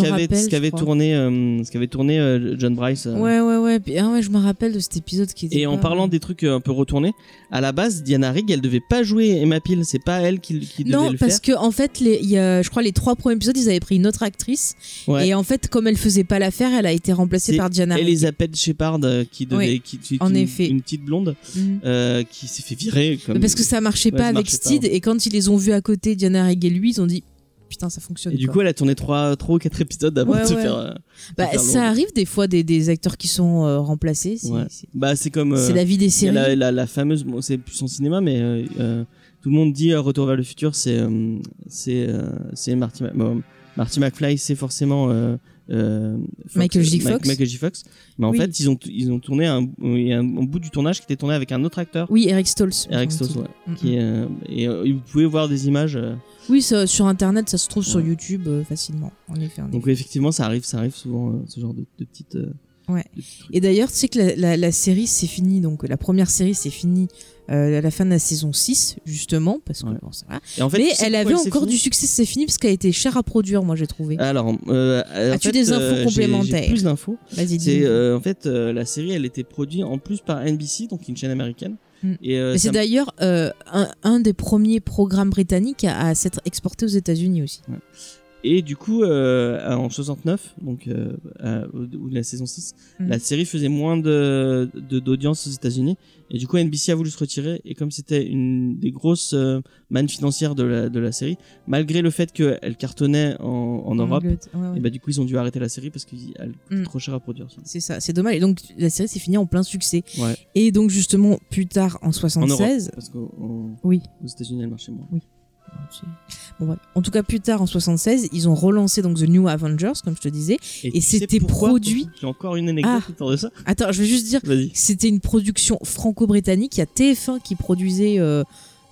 qu'avait ce tourné euh, ce qu'avait tourné euh, John Bryce euh. Ouais, ouais, ouais. Puis, ah ouais, je me rappelle de cet épisode qui était. et en parlant des trucs euh, un peu retournés à la base Diana Rigg elle devait pas jouer Emma Peel c'est pas elle qui, qui devait Non, le parce faire que en fait, les, y a, je crois les trois premiers épisodes, ils avaient pris une autre actrice. Ouais. Et en fait, comme elle faisait pas l'affaire, elle a été remplacée par Diana. Rigg. Elizabeth Shepard qui devait Oui, qui, qui- en une, effet. une petite blonde Mhm. qui s'est fait virer comme parce que ça marchait Ouais, pas ça avec. Steed et quand ils les ont vus à côté, Diana Rigg et lui, ils ont dit putain, ça fonctionne. et du quoi. coup elle a tourné trois trois ou quatre épisodes avant Ouais, de se ouais. faire euh, bah, faire ça arrive des fois des, des acteurs qui sont euh, remplacés. C'est Ouais. bah c'est comme euh, c'est la vie des séries. la, la, la fameuse bon, c'est plus son cinéma mais euh, euh, tout le monde dit euh, Retour vers le futur c'est euh, c'est euh, c'est Marty bon, Marty McFly c'est forcément euh, euh, Fox, Michael J. Fox. Michael J. Fox mais en Oui. fait ils ont ils ont tourné un, un, un bout du tournage qui était tourné avec un autre acteur Oui, Eric Stoltz. Eric. Stoltz ouais, Mhm. qui euh, et euh, vous pouvez voir des images euh, Oui, ça, sur internet, ça se trouve sur. YouTube euh, facilement. En effet. en donc effectivement ça arrive ça arrive souvent euh, ce genre de, de petites euh, Ouais. de. Et d'ailleurs, tu sais que la, la- la série c'est fini, donc la première série c'est fini à la fin de la saison 6, justement, parce que Ouais. bon, ça va. et en fait Mais tu sais elle avait encore du succès, c'est fini parce qu'elle était chère à produire, moi j'ai trouvé. alors As-tu des infos complémentaires j'ai plus d'infos Vas-y, dis. en fait la série, elle était produite en plus par NBC, donc une chaîne américaine. Mm. Et euh, c'est d'ailleurs euh, un, un des premiers programmes britanniques à, à s'être exporté aux États-Unis aussi. Et du coup, euh, en 69, donc euh, euh, ou de la saison 6, Mm. la série faisait moins de de- d'audience aux États-Unis. Et du coup, NBC a voulu se retirer. Et comme c'était une des grosses euh, mannes financières de la de la série, malgré le fait qu'elle cartonnait en, en Europe, Angleterre, ouais, ouais. et bah du coup ils ont dû arrêter la série parce qu'elle coûte Mm. trop cher à produire. C'est ça, c'est dommage. Et donc la série s'est finie en plein succès. Ouais. Et donc justement plus tard en En 76, Europe, parce qu'aux oui, aux États-Unis elle marchait moins. Bon, ouais. En tout cas, plus tard, en 76, ils ont relancé donc The New Avengers, comme je te disais. Et c'était produit- J'ai encore une anecdote Ah. autour de ça. Attends, je vais juste dire, c'était une production franco-britannique. Il y a TF1 qui produisait euh,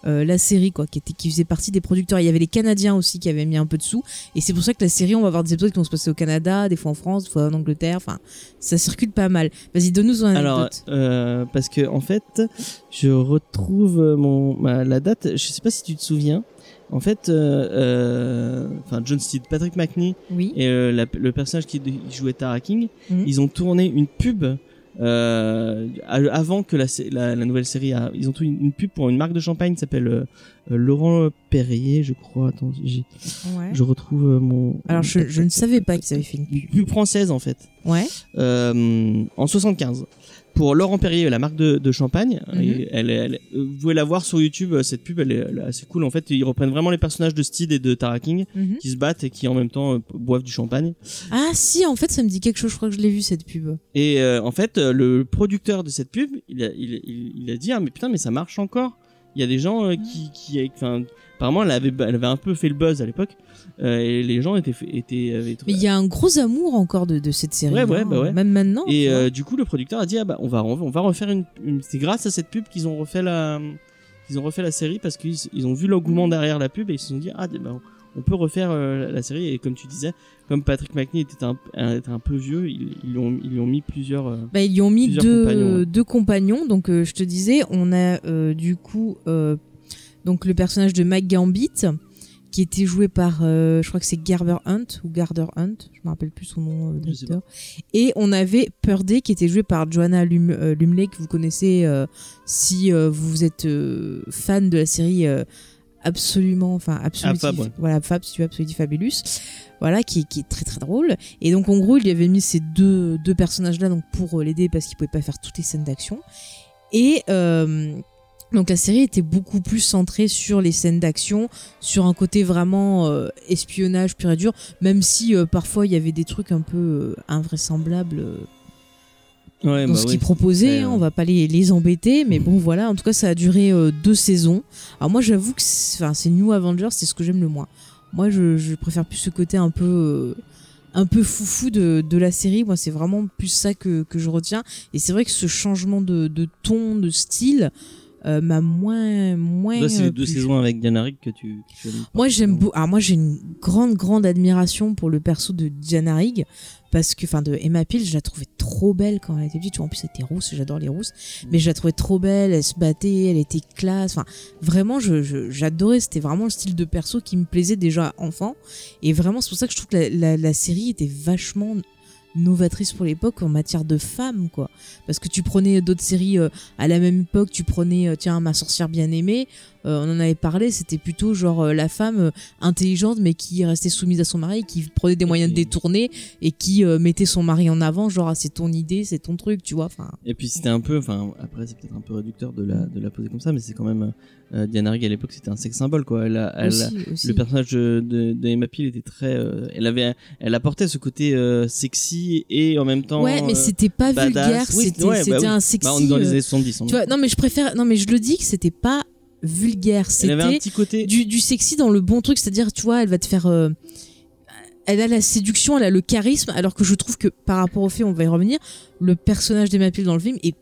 euh, la série, quoi, qui, était, qui faisait partie des producteurs. Il y avait les Canadiens aussi qui avaient mis un peu de sous. Et c'est pour ça que la série, on va avoir des épisodes qui vont se passer au Canada, des fois en France, des fois en Angleterre. Enfin, ça circule pas mal. Vas-y, donne-nous une Alors, anecdote. euh, parce que en fait, je retrouve mon la date. Je sais pas si tu te souviens. En fait, euh, euh, enfin John Steed, Patrick McNee oui. et euh, la- le personnage qui jouait Tara King, Mhm. ils ont tourné une pub euh, avant que la, la, la nouvelle série. a- ils ont tourné une, une pub pour une marque de champagne qui s'appelle euh, Laurent Perrier, je crois. Attends, Ouais. je retrouve mon. Alors, je, je ne savais pas qu'ils avaient fait une Une pub française en fait. Ouais. euh, en 75 pour Laurent Perrier la marque de, de champagne Mhm. Et elle, elle euh, vous pouvez la voir sur YouTube euh, cette pub elle est, elle assez cool en fait ils reprennent vraiment les personnages de Steed et de Tara King Mhm. qui se battent et qui en même temps euh, boivent du champagne Ah, si, en fait, ça me dit quelque chose. Je crois que je l'ai vu cette pub. et euh, en fait le producteur de cette pub il a, il, il, il a dit ah mais putain mais ça marche encore il y a des gens euh, qui qui enfin apparemment elle avait elle avait un peu fait le buzz à l'époque euh, et les gens étaient étaient avaient Mais il y a un gros amour encore de, de cette série. Ouais, ouais, bah ouais. Même maintenant. Et euh, du coup, le producteur a dit ah bah on va on va refaire une, une- c'est grâce à cette pub qu'ils ont refait la ils ont refait la série parce qu'ils ils ont vu l'engouement derrière la pub et ils se sont dit ah ben, on peut refaire euh, la série et comme tu disais comme Patrick McNee était un, un- était un peu vieux ils, ils lui ont ils lui ont mis plusieurs euh, Bah, ils y ont mis deux compagnons, compagnons, ouais. deux compagnons. Donc, euh, je te disais, on a du coup donc le personnage de Mike Gambit qui était joué par, euh, je crois que c'est Garber Hunt ou Garder Hunt, je me rappelle plus son nom euh, d'acteur. Et on avait Purday qui était joué par Joanna Lum euh, Lumley que vous connaissez si vous êtes fan de la série. absolument enfin absolument Ah, ouais. voilà Fab si tu veux Absolutely Fabulous voilà qui, qui est très très drôle et donc en gros il y avait mis ces deux, deux personnages là donc pour l'aider parce qu'il pouvait pas faire toutes les scènes d'action et donc la série était beaucoup plus centrée sur les scènes d'action sur un côté vraiment euh, espionnage pur et dur même si euh, parfois il y avait des trucs un peu euh, invraisemblables ouais, dans bah ce oui, qu'ils proposaient. hein, on va pas les, les embêter, mais bon, voilà. En tout cas, ça a duré deux saisons. Alors moi, j'avoue que c'est New Avengers, c'est ce que j'aime le moins. Moi, je, je préfère plus ce côté un peu un peu foufou de, de la série. Moi, c'est vraiment plus ça que, que je retiens. Et c'est vrai que ce changement de, de ton, de style, euh, m'a moins moins. Toi, c'est euh, les deux plu. saisons avec Diana Rigg que tu, que tu aimes Moi, j'aime beaucoup. Alors moi, j'ai une grande grande admiration pour le perso de Diana Rigg parce que, enfin, de Emma Peel, je la trouvais trop belle quand elle était petite. Tu vois, En plus, elle était rousse. J'adore les rousses, mais je la trouvais trop belle. Elle se battait, elle était classe. Enfin, vraiment, je je- j'adorais. C'était vraiment le style de perso qui me plaisait déjà enfant. Et vraiment, c'est pour ça que je trouve que la, la, la série était vachement novatrice pour l'époque en matière de femmes quoi. Parce que tu prenais d'autres séries euh, à la même époque tu prenais euh, tiens ma sorcière bien aimée euh, on en avait parlé c'était plutôt genre euh, la femme euh, intelligente mais qui restait soumise à son mari qui prenait des moyens de détourner et qui euh, mettait son mari en avant genre ah, c'est ton idée c'est ton truc tu vois enfin Et puis c'était un peu, enfin après c'est peut-être un peu réducteur de la, de la poser comme ça, mais c'est quand même euh, Diana Rigg à l'époque c'était un sex symbole quoi. Elle a, elle a- aussi, aussi. le personnage de, de, de Emma Peel était très, euh, elle avait, elle apportait ce côté euh, sexy et en même temps. ouais mais euh, c'était pas badass. vulgaire Oui, c'était ouais, bah oui. un sexy bah, on est dans les euh, années 70. on- tu vois non mais je préfère non mais je le dis que c'était pas vulgaire c'était petit côté. du, du sexy dans le bon truc, c'est-à-dire, tu vois, elle va te faire. euh, elle a la séduction, elle a le charisme, alors que je trouve que par rapport au fait, on va y revenir, le personnage d'Emma Peel dans le film est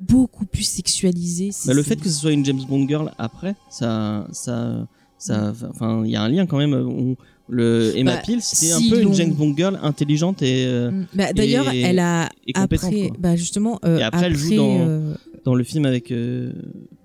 beaucoup plus sexualisé. Bah, le fait que ce soit une James Bond girl après, ça, ça, ça, enfin, il y a un lien quand même. On- le Emma Bah, Peel, c'était si un peu une James Bond girl intelligente et euh, Mm. Bah, D'ailleurs, elle a et après, bah justement, euh, Et après, elle joue dans- euh, dans le film avec. euh,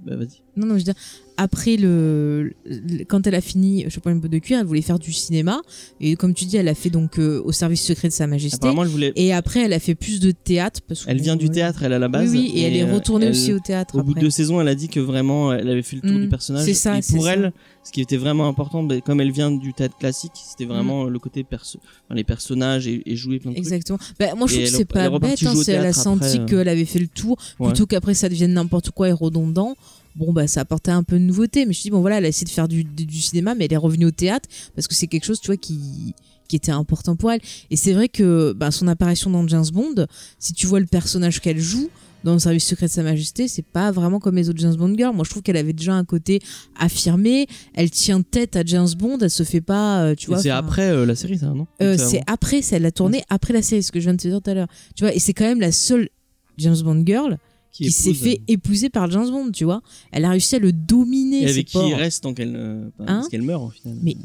bah vas-y. non, non, je veux dire, après le, le- quand elle a fini Chapeau une botte de cuir, elle voulait faire du cinéma et comme tu dis, elle a fait donc euh, au service secret de Sa Majesté. Elle voulait. Et après, elle a fait plus de théâtre parce que Elle vient du théâtre, elle à la base. Oui, oui, et, elle est euh, retournée elle- aussi au théâtre. Au bout de deux saisons, elle a dit que vraiment, elle avait fait le tour Mm, du personnage. c'est ça, Et pour ça. elle, ce qui était vraiment important, bah, comme elle vient du théâtre classique, c'était vraiment le côté perso, enfin, les personnages et, et jouer plein de trucs. Exactement. Bah, moi, je Et trouve que c'est pas bête. hein, elle a senti euh. qu'elle avait fait le tour, plutôt qu'après ça devienne n'importe quoi et redondant. Bon, bah, ça apportait un peu de nouveauté. Mais je dis, bon, voilà, elle a essayé de faire du, du, du cinéma, mais elle est revenue au théâtre parce que c'est quelque chose, tu vois, qui, qui était important pour elle. Et c'est vrai que bah, son apparition dans James Bond, si tu vois le personnage qu'elle joue, dans le service secret de Sa Majesté, c'est pas vraiment comme les autres James Bond girls. Moi, je trouve qu'elle avait déjà un côté affirmé. Elle tient tête à James Bond. Elle se fait pas, euh, tu vois. c'est après euh, la série, ça, non? euh, c'est après, c'est elle a tourné après la série, ce que je viens de te dire tout à l'heure. Tu vois, et c'est quand même la seule James Bond girl qui, s'est fait épouser par James Bond, tu vois. Elle a réussi à le dominer. Et avec qui il reste tant qu'elle euh, Hein parce qu'elle meurt au final. Mais-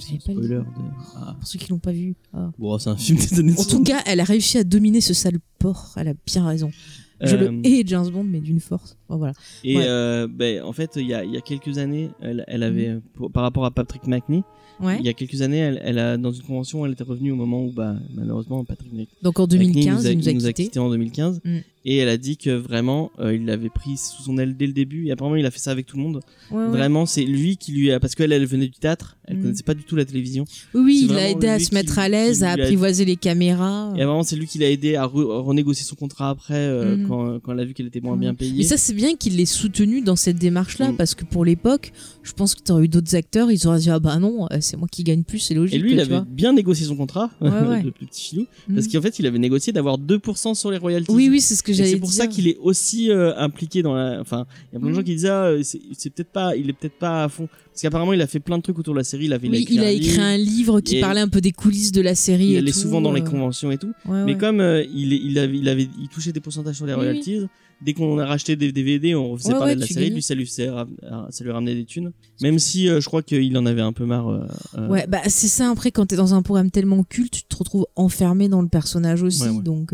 c'est spoiler de. Ah. Pour ceux qui l'ont pas vu. Ah. Bon, c'est un film des années En tout 60. cas, elle a réussi à dominer ce sale porc. Elle a bien raison. Je Euh, le hais James Bond, mais d'une force. Bon, voilà. Et Ouais. euh, ben, en fait, il y a, il y a quelques années, elle, elle avait, euh, pour- par rapport à Patrick McNee, Mm. Ouais. il y a quelques années, elle, elle a, dans une convention, elle était revenue au moment où, bah, malheureusement, Patrick Donc en McNee 2015, nous a, il nous a quittés en 2015. Mm. Et elle a dit que vraiment, euh, il l'avait pris sous son aile dès le début. Et apparemment, il a fait ça avec tout le monde. Ouais. Vraiment, c'est lui qui lui a, parce qu'elle, elle venait du théâtre. Elle Mm. connaissait pas du tout la télévision. Oui, c'est il a vraiment aidé à se mettre à l'aise, à apprivoiser les caméras. Et vraiment, c'est lui qui l'a aidé à re- renégocier son contrat après, euh, Mm. quand, quand elle a vu qu'elle était moins Mm. bien payée. Mais ça, c'est bien qu'il l'ait soutenu dans cette démarche-là, Mm. parce que pour l'époque, je pense que t'aurais eu d'autres acteurs, ils auraient dit ah bah non, euh, c'est moi qui gagne plus, c'est logique. Et lui, il tu avait vois. bien négocié son contrat, Ouais, ouais. le petit filou, Mm. parce qu'en fait, il avait négocié d'avoir 2% sur les royalties. Oui, oui, c'est ce que j'allais c'est dire. pour ça qu'il est aussi euh, impliqué dans la. Enfin, il y a plein de Mm. gens qui disaient, ah, c'est c'est peut-être pas, il est peut-être pas à fond, parce qu'apparemment, il a fait plein de trucs autour de la série. Il avait, Oui, il a écrit livre, un livre qui parlait un peu des coulisses de la série. il et allait tout, souvent dans les euh, conventions et tout. ouais, Mais ouais. comme euh, il, il avait, il avait, il touchait des pourcentages sur les Oui, royalties, dès qu'on a racheté des DVD, on refaisait Ouais, parler ouais, de la série. Lui, ça lui, ça lui ramenait des thunes. Même si euh, je crois qu'il en avait un peu marre. euh, euh, Ouais, bah c'est ça. Après, quand t'es dans un programme tellement culte, tu te retrouves enfermé dans le personnage aussi. Ouais. Donc,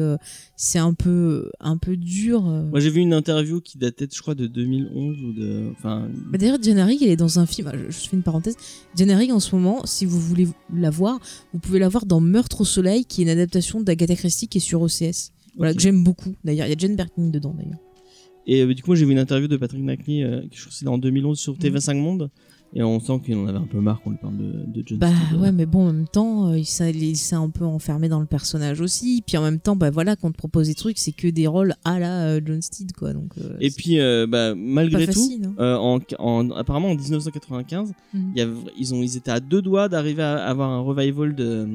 c'est un peu, un peu dur. Moi, j'ai vu une interview qui datait, je crois, de 2011 ou de. Enfin, Bah, D'ailleurs, Diana Rigg, elle est dans un film. Je, je fais une parenthèse. Diana Rigg, en ce moment, si vous voulez la voir, vous pouvez la voir dans Meurtre au soleil, qui est une adaptation d'Agatha Christie qui est sur OCS. Voilà, que j'aime beaucoup. D'ailleurs, il y a Jane Birkin dedans, d'ailleurs. Et euh, du coup, moi, j'ai vu une interview de Patrick McNee, euh, que je crois que c'était en 2011 sur TV5 Monde. Et on sent qu'il en avait un peu marre qu'on lui parle de, de John Bah ouais, mais bon, en même temps, euh, il s'est un peu enfermé dans le personnage aussi. Puis en même temps, bah voilà, quand on te propose des trucs, c'est que des rôles à la euh, John Steed, quoi. Donc, euh, Et puis, euh, bah, malgré tout, facile, hein. euh, en, en- apparemment en 1995, Mhm. il y avait- ils, ont, ils étaient à deux doigts d'arriver à avoir un revival de,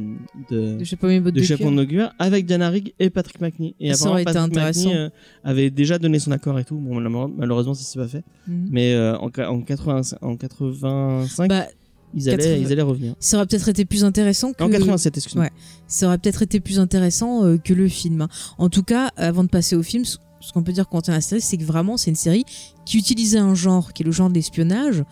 de, de Je sais pas mes bottes de de, Chef cuir. on Noguer avec Diana Rigg et Patrick McNee. Et Ça aurait été apparemment, Patrick intéressant. McNee avait déjà donné son accord et tout. Bon, malheureusement, ça s'est pas fait. Mhm. Mais en, qua- en, 80, en 85, Bah, ils, allaient, 80 ils allaient revenir. ça aurait peut-être été plus intéressant que. En 87, excuse-moi. Ouais. ça aurait peut-être été plus intéressant euh, que le film. En tout cas, avant de passer au film, ce qu'on peut dire quand on la série, c'est que vraiment, c'est une série qui utilisait un genre qui est le genre de l'espionnage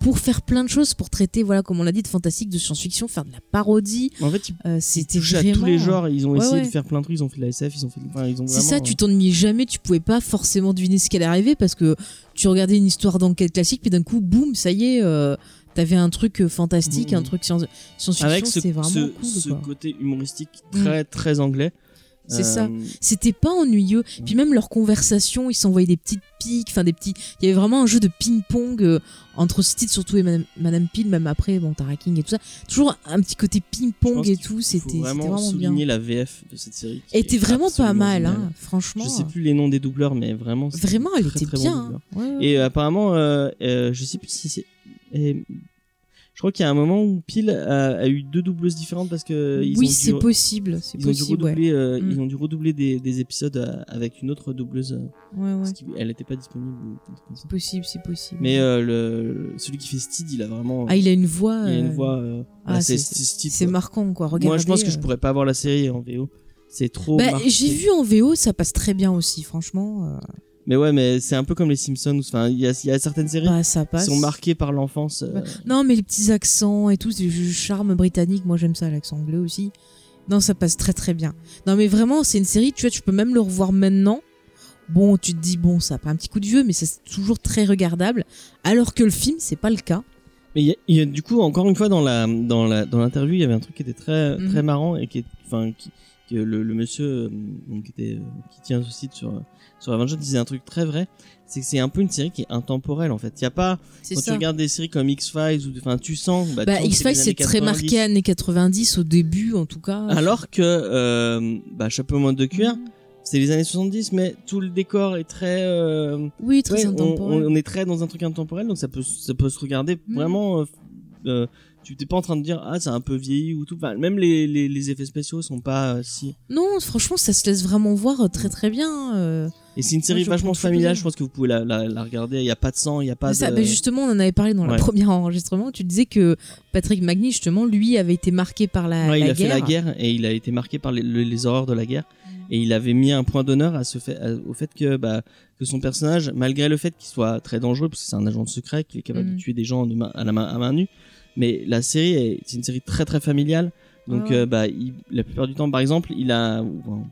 pour faire plein de choses, pour traiter, voilà, comme on l'a dit, de fantastique, de science-fiction, faire de la parodie. En fait, Euh, C'était vraiment. à tous les genres. Ils ont Ouais, essayé ouais. de faire plein de trucs. Ils ont fait de la SF, ils ont fait. Enfin, ils ont C'est ça, tu t'ennuyais jamais, tu pouvais pas forcément deviner ce qui allait arriver parce que tu regardais une histoire d'enquête classique, puis d'un coup, boum, ça y est, euh, t'avais un truc euh, fantastique, un truc science- science-fiction, avec ce, c'est vraiment ce, cool. ce quoi. côté humoristique très très anglais. C'est Euh, ça. C'était pas ennuyeux. Puis même leur conversation, ils s'envoyaient des petites piques, enfin des petits. Il y avait vraiment un jeu de ping-pong euh, entre Steve surtout et Madame, Madame Peel, même après, bon, Tara King et tout ça. Toujours un petit côté ping-pong et tout. C'était c'était vraiment, vraiment bien. souligner la VF de cette série. Elle était vraiment pas mal, hein, franchement. Je sais plus les noms des doubleurs, mais vraiment. Vraiment, elle très, était très bien. hein. Ouais, ouais. Et euh, apparemment, euh, euh, je sais plus si c'est. Je crois qu'il y a un moment où Peel a, a eu deux doubleuses différentes parce que ils oui, ont c'est possible. C'est ils ont dû possible, ouais. redoubler, euh, Mm. ils ont dû redoubler des, des épisodes euh, avec une autre doubleuse euh, Ouais, ouais. parce qu'elle n'était pas disponible. C'est possible, c'est possible. Mais euh, le, celui qui fait Steed, il a vraiment. Ah, il a une voix. il a une voix. ah, bah, c'est- marquant, quoi. Regardez, Moi, je pense que je pourrais pas voir la série en VO. C'est trop. Bah, j'ai vu en VO, ça passe très bien aussi, franchement. Mais ouais, mais c'est un peu comme les Simpsons. Enfin, il y a, il y a certaines séries bah, ça qui sont marquées par l'enfance. euh, Ouais. Non, mais les petits accents et tout, c'est le charme britannique. Moi, j'aime ça, l'accent anglais aussi. Non, ça passe très très bien. Non, mais vraiment, c'est une série, tu vois, tu peux même le revoir maintenant. Bon, tu te dis, bon, ça a pas un petit coup de vieux, mais c'est toujours très regardable. Alors que le film, c'est pas le cas. Mais il y a- il y, a du coup encore une fois dans la dans la dans l'interview, il y avait un truc qui était très Mhm. très marrant et qui est enfin qui, que le, le monsieur euh, donc, qui était euh, qui tient ce site sur sur Avengers disait un truc très vrai, c'est que c'est un peu une série qui est intemporelle en fait. Il y a pas quand ça. tu regardes des séries comme X-Files ou enfin tu sens bah, Bah, X-Files, les c'est très 90. marqué années 90 au début, en tout cas. Alors que euh, bah chapeau monde de cuir, Mhm. c'est les années 70 mais tout le décor est très euh, Oui, très Ouais, intemporel. on- on est très dans un truc intemporel, donc ça peut, ça peut se regarder Mm. vraiment. euh, euh, tu t'es pas en train de dire ah c'est un peu vieilli ou tout. Enfin, même les, les, les effets spéciaux sont pas euh, si. Non, franchement, ça se laisse vraiment voir euh, très très bien. euh. Et c'est une série vachement familiale. Je pense que vous pouvez la, la, la regarder. Il y a pas de sang, il y a pas Mais ça, de. bah, justement, on en avait parlé dans le premier enregistrement. Tu disais que Patrick Magny, justement, lui, avait été marqué par la, Ouais, la il a guerre. fait la guerre et il a été marqué par les, le- les horreurs de la guerre. Et il avait mis un point d'honneur à ce fait, à- au fait que, bah, que son personnage, malgré le fait qu'il soit très dangereux, parce que c'est un agent secret qui est capable de tuer des gens de main- à la main, à main nue, mais la série, est- c'est une série très très familiale. Donc, Ah ouais. euh, bah, il- la plupart du temps, par exemple, il a, bon,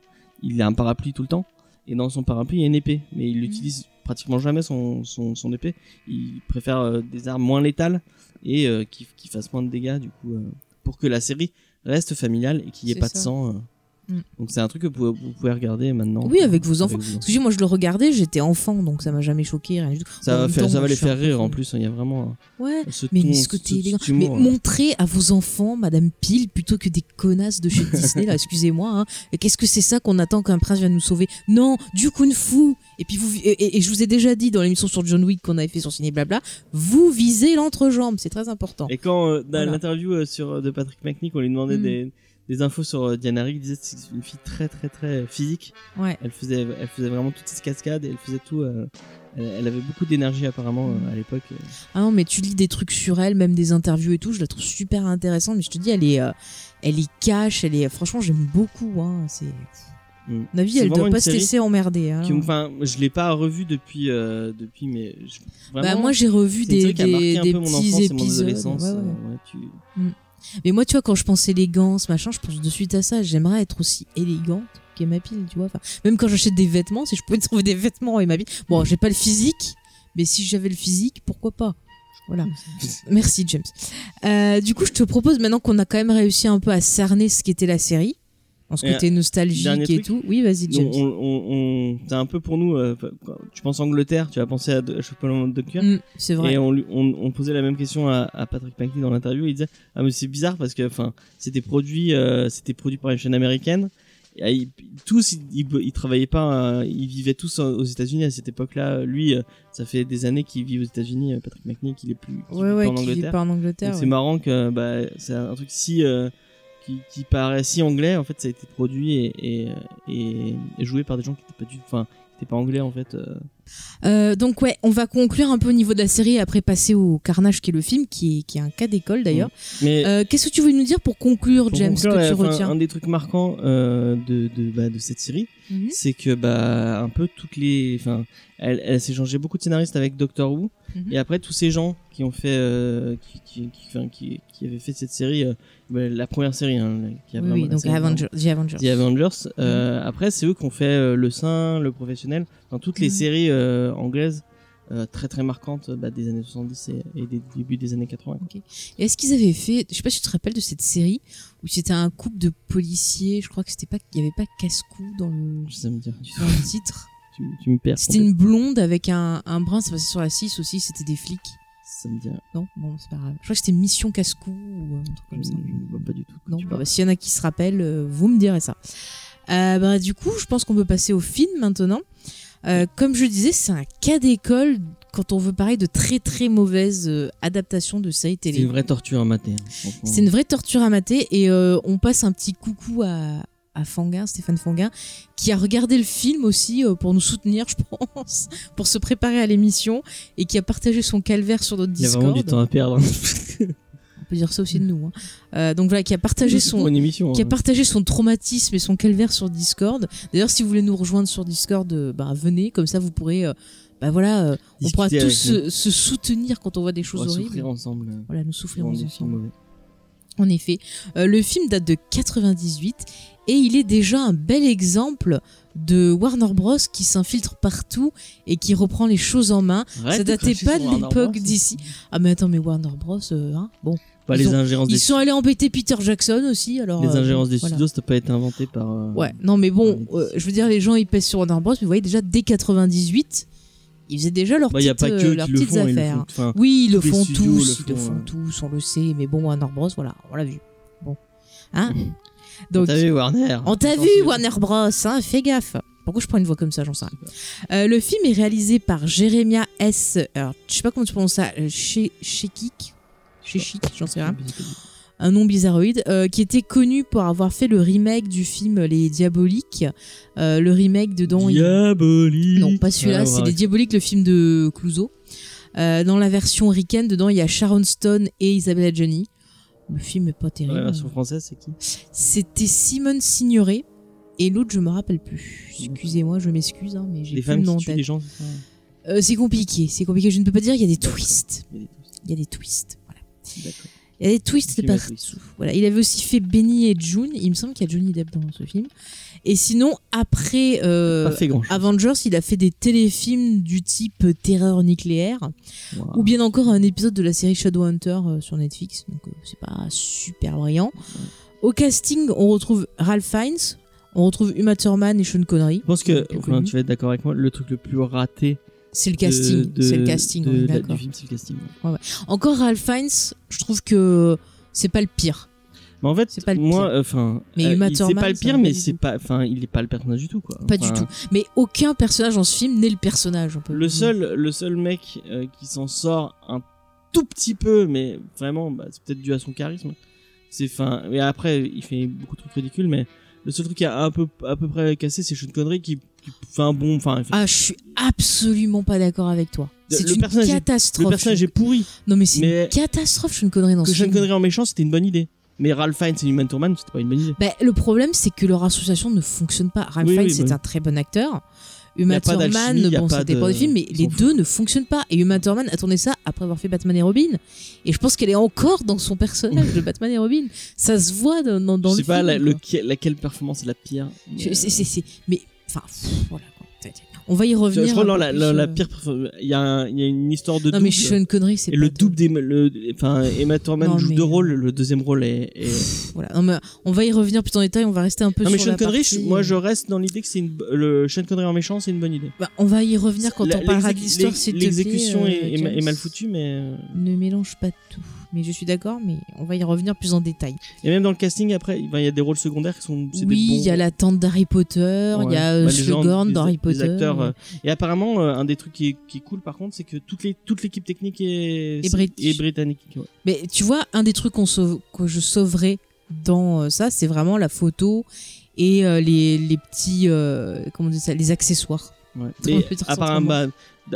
il a un parapluie tout le temps. Et dans son parapluie, il y a une épée. Mais il utilise pratiquement jamais son, son, son épée. Il préfère euh, des armes moins létales et euh, qui, qui fassent moins de dégâts, du coup, euh, pour que la série reste familiale et qu'il n'y ait C'est pas ça. de sang. Mm. Donc c'est un truc que vous pouvez, vous pouvez regarder maintenant. Oui, avec vos enfants. Avec Parce que moi, je le regardais, j'étais enfant, donc ça m'a jamais choqué, rien du tout. Ça va, même faire, temps, ça moi, va je les faire rire en plus. Il y a vraiment Ouais. ce Mais, ton, mais ce côté ce- Mais humour. montrez à vos enfants, Madame Pile, plutôt que des connasses de chez Disney, là, excusez-moi. Hein. Qu'est-ce que c'est ça qu'on attend qu'un prince vienne nous sauver? Non, du kung fu. Et puis vous, et, et- et je vous ai déjà dit dans l'émission sur John Wick qu'on avait fait sur Ciné Blabla, vous visez l'entrejambe, c'est très important. Et quand euh, dans Voilà. l'interview euh, sur de Patrick McNee, on lui demandait Mm. des, des infos sur euh, Diana il disait que c'est une fille très très très physique. Ouais. Elle faisait, elle faisait vraiment toutes ces cascades et elle faisait tout. euh, elle, elle avait beaucoup d'énergie apparemment euh, à l'époque. euh. Ah non, mais tu lis des trucs sur elle, même des interviews et tout, je la trouve super intéressante. Mais je te dis, elle est, euh, elle est cash, elle est, franchement, j'aime beaucoup. Hein. C'est, Mm. Navi, C'est elle doit pas se laisser emmerder. hein. Qui- Enfin, je l'ai pas revu depuis, euh, depuis, mais je- Bah, moi, j'ai revu des, des, un des peu mon petits enfance et mon épisodes. adolescence. Ouais, ouais. euh, ouais, tu- Mais moi, tu vois, quand je pense élégance, machin, je pense de suite à ça. J'aimerais être aussi élégante qu'Emma Peel, tu vois. Enfin, même quand j'achète des vêtements, si je pouvais trouver des vêtements Emma Peel. Bon, j'ai pas le physique, mais si j'avais le physique, pourquoi pas? Voilà. Merci, James. Euh, du coup, je te propose, maintenant qu'on a quand même réussi un peu à cerner ce qu'était la série, en ce côté nostalgique et tout. Oui, vas-y, James. on, on, on- c'est un peu pour nous. euh, tu penses Angleterre, tu vas penser à, de- à Chocolat de cuir. Mm, c'est vrai. Et on, posait la même question à, à Patrick Pankey dans l'interview. Il disait ah mais c'est bizarre parce que c'était produit euh, c'était produit par une chaîne américaine. Et, euh, ils- tous ils, ils, ils travaillaient pas, euh, ils vivaient tous aux États-Unis à cette époque-là. Lui, ça fait des années qu'il vit aux États-Unis. Patrick McNee, qu'il est plus qu'il Ouais, vit ouais, pas en qui vit Angleterre. pas en Angleterre. C'est ouais. marrant que bah, c'est un truc si qui, paraît si anglais. En fait, ça a été produit et, joué par des gens qui étaient pas du, enfin, qui pas anglais en fait. euh. Euh, donc ouais, on va conclure un peu au niveau de la série et après passer au Carnage qui est le film, qui est, qui est un cas d'école d'ailleurs. Mais Euh, Qu'est-ce que tu veux nous dire pour conclure, pour James, conclure, que tu enfin, retiens un des trucs marquants euh, de, de, bah, de cette série, Mhm. c'est que bah un peu toutes les, enfin, elle, elle s'est changé beaucoup de scénaristes avec Doctor Who Mhm. et après tous ces gens qui ont fait, qui, qui, qui, enfin, qui, qui avaient fait cette série, bah, la première série, hein, qui a Oui, oui, donc Avenger, The Avengers. The Avengers. Mhm. Après, c'est eux qui ont fait Le Saint, Le Professionnel, dans toutes les Mhm. séries euh, anglaises euh, très très marquantes bah, des années 70 et, et des débuts des années 80. Et Est-ce qu'ils avaient fait, je sais pas si tu te rappelles de cette série où c'était un couple de policiers, je crois que c'était pas, il y avait pas casse-cou dans le, Ça me dit, tu, dans le titre. tu, tu me perds. C'était une blonde avec un, un brun, ça passait sur la 6 aussi, c'était des flics. Ça me dit. Non, bon, c'est pas grave. Je crois que c'était Mission Casse-Cou ou un truc je comme ça. ne vois pas du tout. Non, bah, bah, s'il y en a qui se rappellent, euh, vous me direz ça. Euh, bah, du coup, je pense qu'on peut passer au film maintenant. Euh, comme je disais, c'est un cas d'école quand on veut parler de très très mauvaises euh, adaptations de séries C'est télé. une vraie torture à mater. hein. C'est une vraie torture à mater et euh, on passe un petit coucou à, à Fanguin, Stéphane Fanguin, qui a regardé le film aussi euh, pour nous soutenir, je pense, pour se préparer à l'émission et qui a partagé son calvaire sur notre Il y a vraiment Discord. du temps à perdre. On peut dire ça aussi de nous. hein. Euh, donc voilà, qui a partagé son, émission. qui a hein. partagé son traumatisme et son calvaire sur Discord. D'ailleurs, si vous voulez nous rejoindre sur Discord, euh, bah, venez, comme ça vous pourrez, euh, bah voilà, euh, on pourra tous se, se soutenir quand on voit des choses horribles. ensemble. euh, Voilà, nous souffrir devant des films ensemble. En effet, Euh, le film date de 98 et il est déjà un bel exemple de Warner Bros qui s'infiltre partout et qui reprend les choses en main. Arrête ça datait pas de l'époque d'ici. Ah mais attends, mais Warner Bros, hein, bon. Pas Ils les ont- ingérences Ils des sont allés embêter Peter Jackson aussi, alors. Les euh, ingérences des voilà. studios, ça n'a pas été inventé par. euh, Ouais, non mais bon, euh, je veux dire, les gens ils pèsent sur Warner Bros, mais vous voyez déjà dès 98, ils faisaient déjà leurs Bah, a petites, pas que leurs petites font, ils le affaires. font. Oui, ils le font tous, le ils le font, tous, on le sait, mais bon, Warner Bros, voilà, on l'a vu. Bon. Hein Donc, T'as vu Warner on t'a vu. Warner Bros, hein, fais gaffe. Pourquoi je prends une voix comme ça, j'en sais rien. Euh, le film est réalisé par Jeremiah S. Alors, je sais pas comment tu prononces ça, chez Shekik, Shekik, j'en sais rien. un nom bizarroïde, euh, qui était connu pour avoir fait le remake du film Les Diaboliques. Euh, le remake dedans, il- Diabolique. non pas celui-là, Ah, c'est. Les Diaboliques, le film de Clouseau. Euh, dans la version ricaine, dedans, il y a Sharon Stone et Isabella Johnny. Le film est pas La terrible. version française, c'est qui? C'était Simone Signoret et l'autre, je me rappelle plus. Excusez-moi, je m'excuse, hein, mais j'ai plus le nom en tête. gens, c'est Euh, c'est compliqué, c'est compliqué. Je ne peux pas dire. Il y a des twists. Il y a des twists. Il y a des twists. De partout. twist. Voilà, il avait aussi fait Benny et June. Il me semble qu'il y a Johnny Depp dans ce film. Et sinon, après euh. Avengers, il a fait des téléfilms du type euh, Terreur nucléaire, ou bien encore un épisode de la série Shadowhunter euh, sur Netflix. Donc euh, c'est pas super brillant. Au casting, on retrouve Ralph Fiennes, on retrouve Uma Thurman et Sean Connery. Je pense que, enfin, tu vas être d'accord avec moi, le truc le plus raté C'est le casting. C'est le casting, de- on est de- d'accord. du film, c'est le casting. Encore Ralph Fiennes, je trouve que c'est pas le pire. Mais en fait, C'est pas le moi, enfin, Mais euh, il- c'est pas le pire, mais c'est pas, enfin, il est pas le personnage du tout, quoi. Pas Enfin, du tout. Mais aucun personnage dans ce film n'est le personnage. on peut Le seul, le seul mec euh, qui s'en sort un tout petit peu, mais vraiment, bah, c'est peut-être dû à son charisme. C'est fin. Mais après, il fait beaucoup de trucs ridicules, mais le seul truc qui a un peu, à peu près cassé, c'est Sean Connery qui, un bon, enfin, Ah, je suis absolument pas d'accord avec toi. Le- C'est le une personnage est- catastrophe. le personnage est pourri. Non, mais c'est mais une catastrophe, Sean Connery dans que ce Sean film. Connery en méchant, c'était une bonne idée. Mais Ralph Fiennes et Human Thurman, c'était pas une bonne idée. Bah, le problème, c'est que leur association ne fonctionne pas. Ralph Oui, Fiennes, oui, c'est oui. un très bon acteur. Uma pas Thurman, bon, pas ça dépend de- des films, mais ils les deux ne fonctionnent pas. Et Uma Thurman a tourné ça après avoir fait Batman et Robin. Et je pense qu'elle est encore dans son personnage de Batman et Robin. Ça se voit dans, dans, dans je le sais pas film, la- quoi. lequel- laquelle performance est la pire. mais, Je- euh, Mais, enfin, pff, voilà. quoi. On va y revenir. je crois non, la, la, la euh, pire. Il y, a y une histoire de Non, double. mais Sean Connery, c'est et le double des. Le, enfin, Emma Thurman Non, joue deux rôles. Le deuxième rôle est. Voilà. Non, mais on va y revenir plus en détail. On va rester un peu Non mais sur Sean la Connery, partie- moi je reste dans l'idée que c'est une le Sean Connery en méchant, c'est une bonne idée. Bah, on va y revenir quand on parlera de l'histoire. L'exécution euh, est, est mal foutue, mais euh, Ne mélange pas tout. Mais je suis d'accord, mais on va y revenir plus en détail. et même dans le casting après, il y a des rôles secondaires qui sont. Oui, il y a la tante d'Harry Potter, il y a euh, Bah, Slughorn d'Harry Potter. acteurs, euh, Et apparemment, euh, un des trucs qui est, qui est cool par contre, c'est que toute les toute l'équipe technique est, Et est britannique. ouais. Mais tu vois, un des trucs qu'on sauve, que je sauverais dans ça, c'est vraiment la photo et les, les petits, euh, comment on dit ça, les accessoires. Ouais. Apparemment, bah,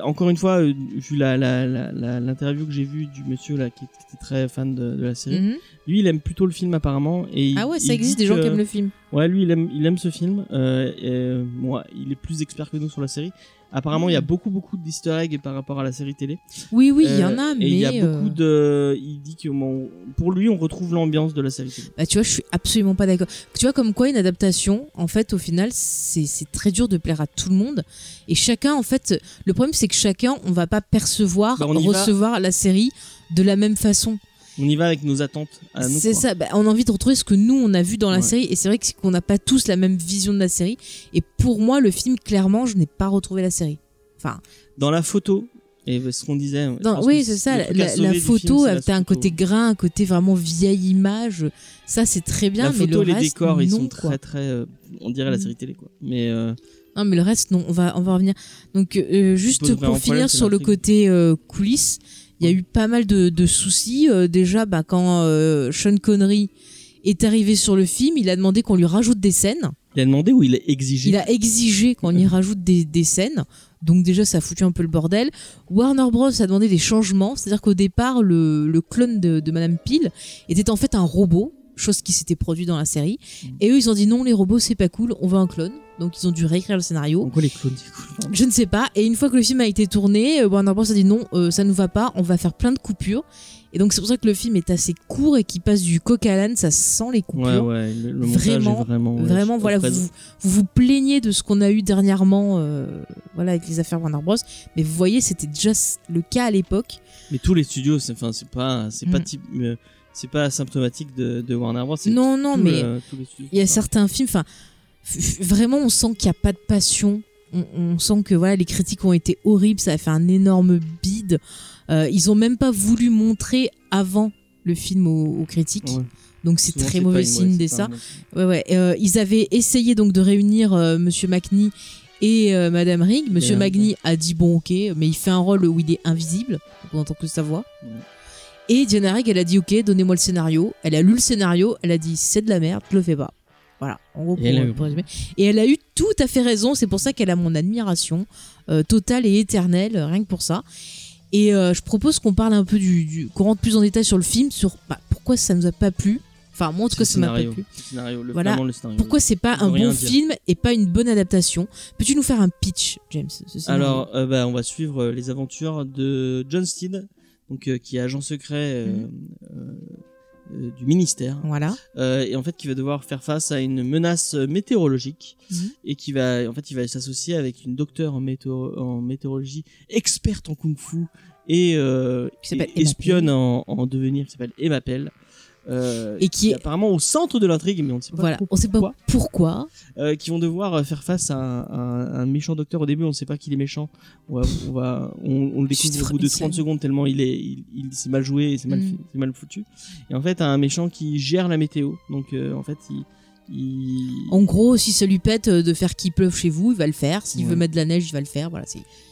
encore une fois, euh, vu la la- la- l'interview que j'ai vue du monsieur là qui était très fan de, de la série, Mhm. Lui il aime plutôt le film apparemment. Et Ah ouais, il- ça il existe des gens que- qui aiment le film. Ouais, lui, il aime, il aime ce film. Euh, euh, moi, il est plus expert que nous sur la série. Apparemment, il y a Mm. beaucoup, beaucoup d'easter eggs par rapport à la série télé. Oui, oui, il y Euh, en a, mais Et il y a euh, beaucoup de. Il dit que pour lui, on retrouve l'ambiance de la série télé. Bah, tu vois, je suis absolument pas d'accord. Tu vois, comme quoi une adaptation, en fait, au final, c'est très dur de plaire à tout le monde. Et chacun, en fait, le problème, c'est que chacun, on va pas percevoir, Bah, on y va. recevoir la série de la même façon. On y va avec nos attentes à nous. C'est ça, bah, on a envie de retrouver ce que nous, on a vu dans la Ouais. série. Et c'est vrai qu'on n'a pas tous la même vision de la série. Et pour moi, le film, clairement, je n'ai pas retrouvé la série. Enfin, Dans la photo, et ce qu'on disait. oui, c'est ça. La, la- photo, t'as un côté grain, un côté vraiment vieille image. Ça, c'est très bien. La mais photo, le les reste, décors, ils non, sont quoi. très, très. euh, on dirait la Mm. série télé, quoi. Mais euh, Non, mais le reste, non, on va, on va revenir. Donc, euh, juste pour finir sur le côté coulisses, il y a eu pas mal de, de soucis. Euh, déjà, bah, quand euh, Sean Connery est arrivé sur le film, il a demandé qu'on lui rajoute des scènes. il a demandé ou il a exigé Il a exigé qu'on y rajoute des, des scènes. Donc déjà, ça a foutu un peu le bordel. Warner Bros a demandé des changements. C'est-à-dire qu'au départ, le, le clone de, de Madame Peel était en fait un robot, chose qui s'était produit dans la série. Mm. Et eux, ils ont dit non, les robots, c'est pas cool, on veut un clone. Donc ils ont dû réécrire le scénario. Pourquoi les clones cool, pardon. Je ne sais pas. Et une fois que le film a été tourné, euh, Warner Bros a dit non, euh, ça nous va pas, on va faire plein de coupures. Et donc c'est pour ça que le film est assez court et qui passe du coq à l'âne, ça sent les coupures. Ouais, ouais, le, le Vraiment, vraiment. ouais, Vraiment, voilà, vous, vous vous plaignez de ce qu'on a eu dernièrement, euh, voilà, avec les affaires Warner Bros. Mais vous voyez, c'était déjà le cas à l'époque. Mais tous les studios, c'est enfin c'est pas c'est pas Mm. type euh, c'est pas symptomatique de, de Warner Bros. Non, non, mais il y a certains films, enfin, vraiment, on sent qu'il n'y a pas de passion. On, on sent que voilà, les critiques ont été horribles, ça a fait un énorme bide. Euh, ils ont même pas voulu montrer avant le film aux, aux critiques. Ouais. Donc c'est très mauvais signe c'est ça. Ouais, ouais. Euh, ils avaient essayé donc de réunir euh, Monsieur Macni et euh, Madame Ring. Monsieur Magny a dit bon ok, mais il fait un rôle où il est invisible, donc on n'entend que sa voix. Ouais. Et Diana Rigg, elle a dit ok, donnez-moi le scénario. Elle a lu le scénario, elle a dit c'est de la merde, je le fais pas. Voilà, en gros, Et pour, elle résumer. Et elle a eu tout à fait raison, c'est pour ça qu'elle a mon admiration euh, totale et éternelle, euh, rien que pour ça. Et euh, je propose qu'on parle un peu du, du qu'on rentre plus en détail sur le film, sur bah, pourquoi ça nous a pas plu. Enfin, moi en tout cas, ça m'a pas plu. scénario, le, Voilà. le scénario. Pourquoi c'est pas un bon dire. film et pas une bonne adaptation? Peux-tu nous faire un pitch, James ce Alors, euh, bah, on va suivre les aventures de John Steed, donc euh, qui est agent secret euh, Mhm. euh, du ministère, Voilà. euh, et en fait qui va devoir faire face à une menace météorologique Mhm. et qui va, en fait, il va s'associer avec une docteure en, météo- en météorologie, experte en kung-fu et, euh, et espionne en, en devenir, qui s'appelle Emma Pell. Euh, Et qui est- apparemment au centre de l'intrigue, mais on ne sait pas Voilà. trop On sait pas pourquoi. pourquoi. Euh, qui vont devoir euh, faire face à un, méchant docteur. Au début, on ne sait pas qu'il est méchant. On, va, on, va- on, on le découvre au bout de une 30 scène. secondes tellement il est, il, il s'est mal joué, et c'est mal, Mm. mal foutu. Et en fait, un méchant qui gère la météo. Donc, euh, en fait, il, il- En gros, si ça lui pète de faire qu'il pleuve chez vous, il va le faire. S'il Ouais. veut mettre de la neige, il va le faire. Voilà,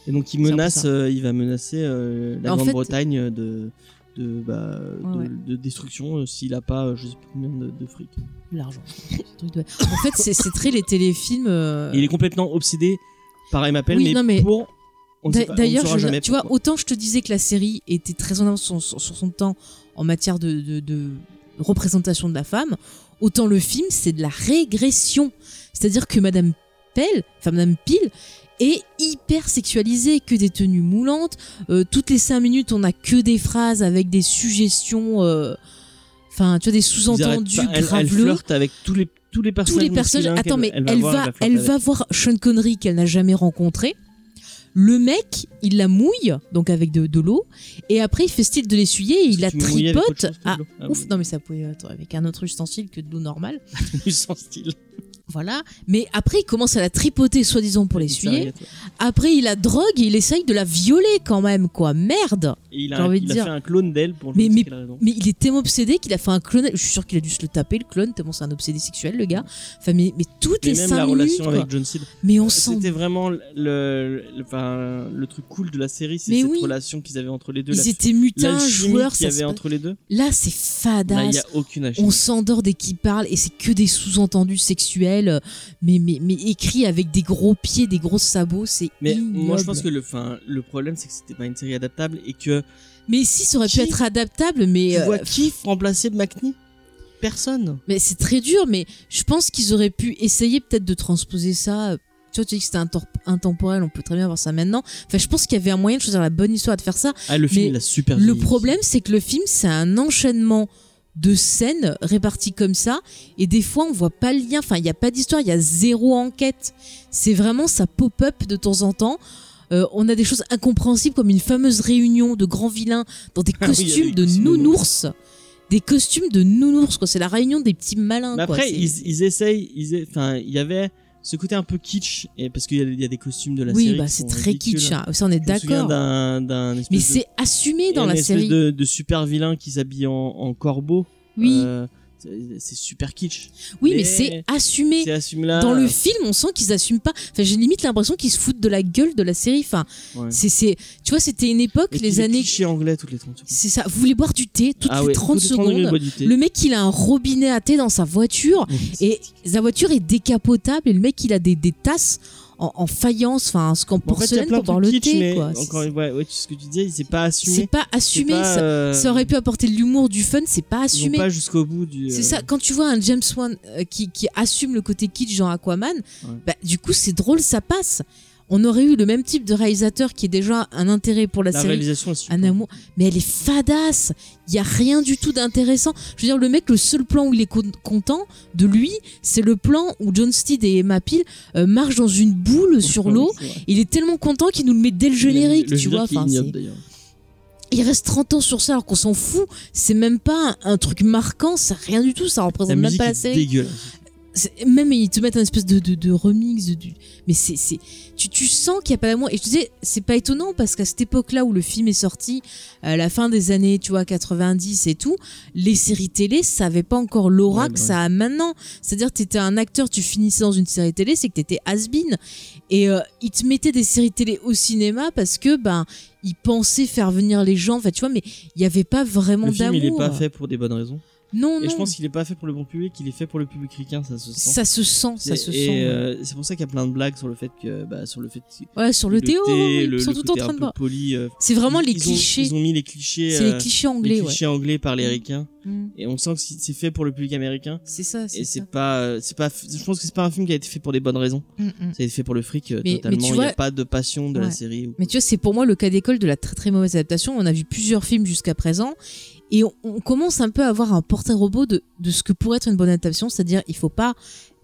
et donc il menace, euh, il va menacer euh, la fait- Grande-Bretagne de de, bah, de, Ouais. de destruction euh, s'il a pas, euh, je sais plus combien de, de fric. L'argent. En fait, c'est très les téléfilms. euh, il est complètement obsédé par Emma Pell, Oui, mais, non, mais- pour D'ailleurs, tu vois, autant je te disais que la série était très en avance sur, sur- sur son temps en matière de, représentation de la femme, autant le film c'est de la régression. C'est-à-dire que Madame Pell, enfin Madame Peel, est hyper sexualisée, que des tenues moulantes. Euh, toutes les cinq minutes, on a que des phrases avec des suggestions, euh, enfin, tu vois, des sous-entendus pas. Elle, elle graveleux. flirte avec tous les tous les personnages. Tous les personnages. Attends, mais elle va, elle va voir Sean Connery qu'elle n'a jamais rencontré. Le mec, il la mouille, donc avec de, de l'eau, et après il fait style de l'essuyer et il la tripote. chose Ah. Ah ouf, oui. non mais ça pouvait être avec un autre ustensile que de l'eau normale. style. Voilà. Mais après il commence à la tripoter soi-disant pour l'essuyer. Après il la drogue et il essaye de la violer quand même, quoi. Merde. Et il a, envie de il a dire. fait un clone d'elle pour Mais- mais-. Mais il est tellement obsédé qu'il a fait un clone. Je suis sûr qu'il a dû se le taper, le clone, tellement c'est un obsédé sexuel, le gars. Enfin, mais, mais toutes Et les même cinq la minutes, relation quoi. avec John Cena. Mais on sent C'était vraiment le, le, le- truc cool de la série, c'est cette oui. relation qu'ils avaient entre les deux. Ils la- étaient mutins, joueurs, qu'il y avait entre les deux. Là, c'est Là, il fadasse. n'y a aucune alchimie. On s'endort dès qu'ils parlent et c'est que des sous-entendus sexuels, euh, mais, mais, mais écrits avec des gros pieds, des gros sabots, c'est Mais ignoble. moi, je pense que le, problème, c'est que c'était pas une série adaptable et que Mais si, ça aurait Qui pu être adaptable, mais, tu euh, vois qui remplacer McNee? Personne. mais c'est très dur, mais je pense qu'ils auraient pu essayer peut-être de transposer ça. Tu vois, tu dis que c'était intemporel, on peut très bien voir ça maintenant. Enfin, je pense qu'il y avait un moyen de choisir la bonne histoire de faire ça. Ah, le film, il a super Le problème, c'est que le film, c'est un enchaînement de scènes réparties comme ça, et des fois, on voit pas le lien. Enfin, il n'y a pas d'histoire, il y a zéro enquête. C'est vraiment ça pop-up de temps en temps. Euh, on a des choses incompréhensibles comme une fameuse réunion de grands vilains dans des Ah oui, costumes de nounours. Des costumes de nounours, quoi. C'est la réunion des petits malins, Mais après, ils, ils essayent, ils, enfin, il y avait ce côté un peu kitsch, et parce qu'il y, a- il y a des costumes de la Oui, série. bah qui c'est très ridicules. kitsch. hein. Ça, on est d'accord. Mais c'est assumé dans la série. de, de super vilain qui s'habille en, en corbeau. Oui, Euh, c'est, super kitsch. oui, mais, mais c'est assumé. C'est assumé là. Dans le film, on sent qu'ils assument pas. Enfin, j'ai limite l'impression qu'ils se foutent de la gueule de la série. Enfin, Ouais. c'est, c'est, tu vois, c'était une époque, Et les années. clichés anglais toutes les 30 secondes. C'est ça. Vous voulez boire du thé toutes ah les ouais, 30 toutes les 30 minutes, secondes. Le mec, il a un robinet à thé dans sa voiture et sa voiture est décapotable et le mec, il a des, des tasses en, en faïence, enfin, ce qu'en Bon, en fait, porcelaine plein pour boire le kitsch, thé, quoi. encore fois, ouais, ce que tu disais, c'est pas assumé. C'est pas assumé. pas, ça, euh, ça aurait pu apporter de l'humour, du fun, c'est pas ils vont assumé. pas jusqu'au bout du. C'est euh, ça, quand tu vois un James Wan euh, qui, qui assume le côté kitsch genre Aquaman, Ouais. bah, du coup c'est drôle, ça passe. On aurait eu le même type de réalisateur qui est déjà un intérêt pour la, La série, réalisation est super. un amour, mais elle est fadasse. Il y a rien du tout d'intéressant. Je veux dire, le mec, le seul plan où il est con- content de lui, c'est le plan où John Steed et Emma Peel euh, marchent dans une boule sur l'eau. Il est tellement content qu'il nous le met dès le générique, Le tu vois. Enfin, il reste 30 ans sur ça alors qu'on s'en fout. C'est même pas un, truc marquant, c'est rien du tout. Ça représente même pas la série. C'est- Même ils te mettent un espèce de, de, de remix de, du- mais c'est c'est tu, tu sens qu'il y a pas d'amour. Et je te disais c'est pas étonnant parce qu'à cette époque-là où le film est sorti à la fin des années tu vois 90 et tout les séries télé ça avait pas encore l'aura Ouais, que bah ça a maintenant. C'est-à-dire t'étais un acteur tu finissais dans une série télé c'est que t'étais has-been et euh, ils te mettaient des séries télé au cinéma parce que ben ils pensaient faire venir les gens. Enfin tu vois mais il y avait pas vraiment Le film, d'amour il est pas fait pour des bonnes raisons. Non Et non je pense qu'il est pas fait pour le bon public, il est fait pour le public ricain, ça se sent. ça se sent ça Et- se et, sent ouais. euh, c'est pour ça qu'il y a plein de blagues sur le fait que, bah, sur le fait que ouais sur le, théo thé, oui, le, ils sont le tout en train de poli. euh, C'est vraiment les ils ont- clichés. Ils ont mis les clichés. C'est euh, les clichés anglais, les ouais. clichés anglais par les Mm. ricains. Mm. Et on sent que c'est fait pour le public américain. C'est ça, c'est Et c'est pas, euh, c'est pas, je pense que c'est pas un film qui a été fait pour des bonnes raisons. Mm, mm. Ça a été fait pour le fric euh, mais totalement. Il n'y a pas de passion de la série. Mais tu vois, c'est pour moi le cas d'école de la très très mauvaise adaptation. On a vu plusieurs films jusqu'à présent et on, commence un peu à avoir un portrait robot de, ce que pourrait être une bonne adaptation. C'est-à-dire, il faut pas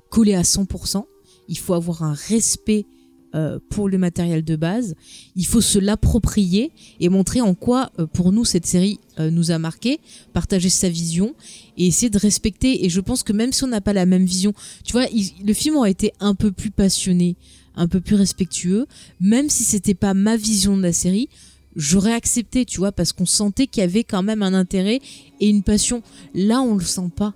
coller à 100%. Il faut avoir un respect euh, pour le matériel de base. Il faut se l'approprier et montrer en quoi, euh, pour nous, cette série euh, nous a marqué, partager sa vision et essayer de respecter. Et je pense que même si on n'a pas la même vision, tu vois, le film aurait été un peu plus passionné, un peu plus respectueux, même si c'était pas ma vision de la série. J'aurais accepté, tu vois, parce qu'on sentait qu'il y avait quand même un intérêt et une passion. Là, on le sent pas.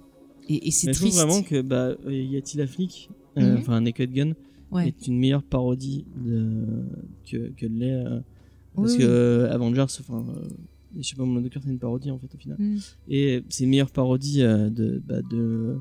Et, et c'est Mais je trouve triste. vraiment que bah, euh, Yati la flic, euh, Mhm. enfin Naked Gun, Ouais. est une meilleure parodie de, que, que l'est. euh, parce Oui, que euh, Avengers, enfin, euh, je sais pas, mon c'est une parodie en fait au final. Mm. Et c'est une meilleure parodie euh, de, bah, de,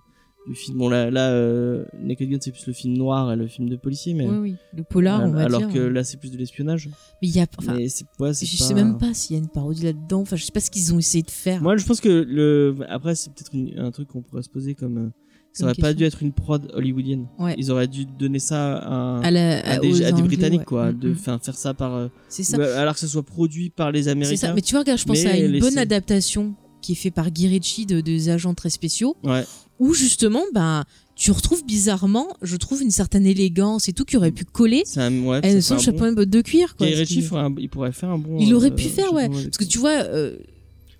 du film. Bon là, là euh, Naked Gun c'est plus le film noir et le film de policier, mais Oui, oui. Le polar, on va alors dire. que là c'est plus de l'espionnage. Mais il y a. Enfin, mais ouais, je pas... sais même pas s'il y a une parodie là-dedans. Enfin, je sais pas ce qu'ils ont essayé de faire. Moi je pense que le après c'est peut-être un truc qu'on pourrait se poser comme euh, ça aurait pas dû être une prod hollywoodienne. Ouais. Ils auraient dû donner ça à, à, la, à aux des, Britanniques ouais. quoi, Mm, de mm. faire ça par euh, C'est ça. alors que ce soit produit par les C'est Américains. ça. Mais tu vois, regarde, je pense à une bonne adaptation qui est faite par Guy Ritchie de, des agents très spéciaux, Ouais. Où justement, ben, tu retrouves bizarrement, je trouve une certaine élégance et tout qui aurait pu coller C'est un ouais, c'est son chapeau bon- de botte de cuir. Quoi, Ritchie un- il pourrait faire un bon. Il aurait euh, pu faire, chapeau ouais. Parce que tu vois, euh,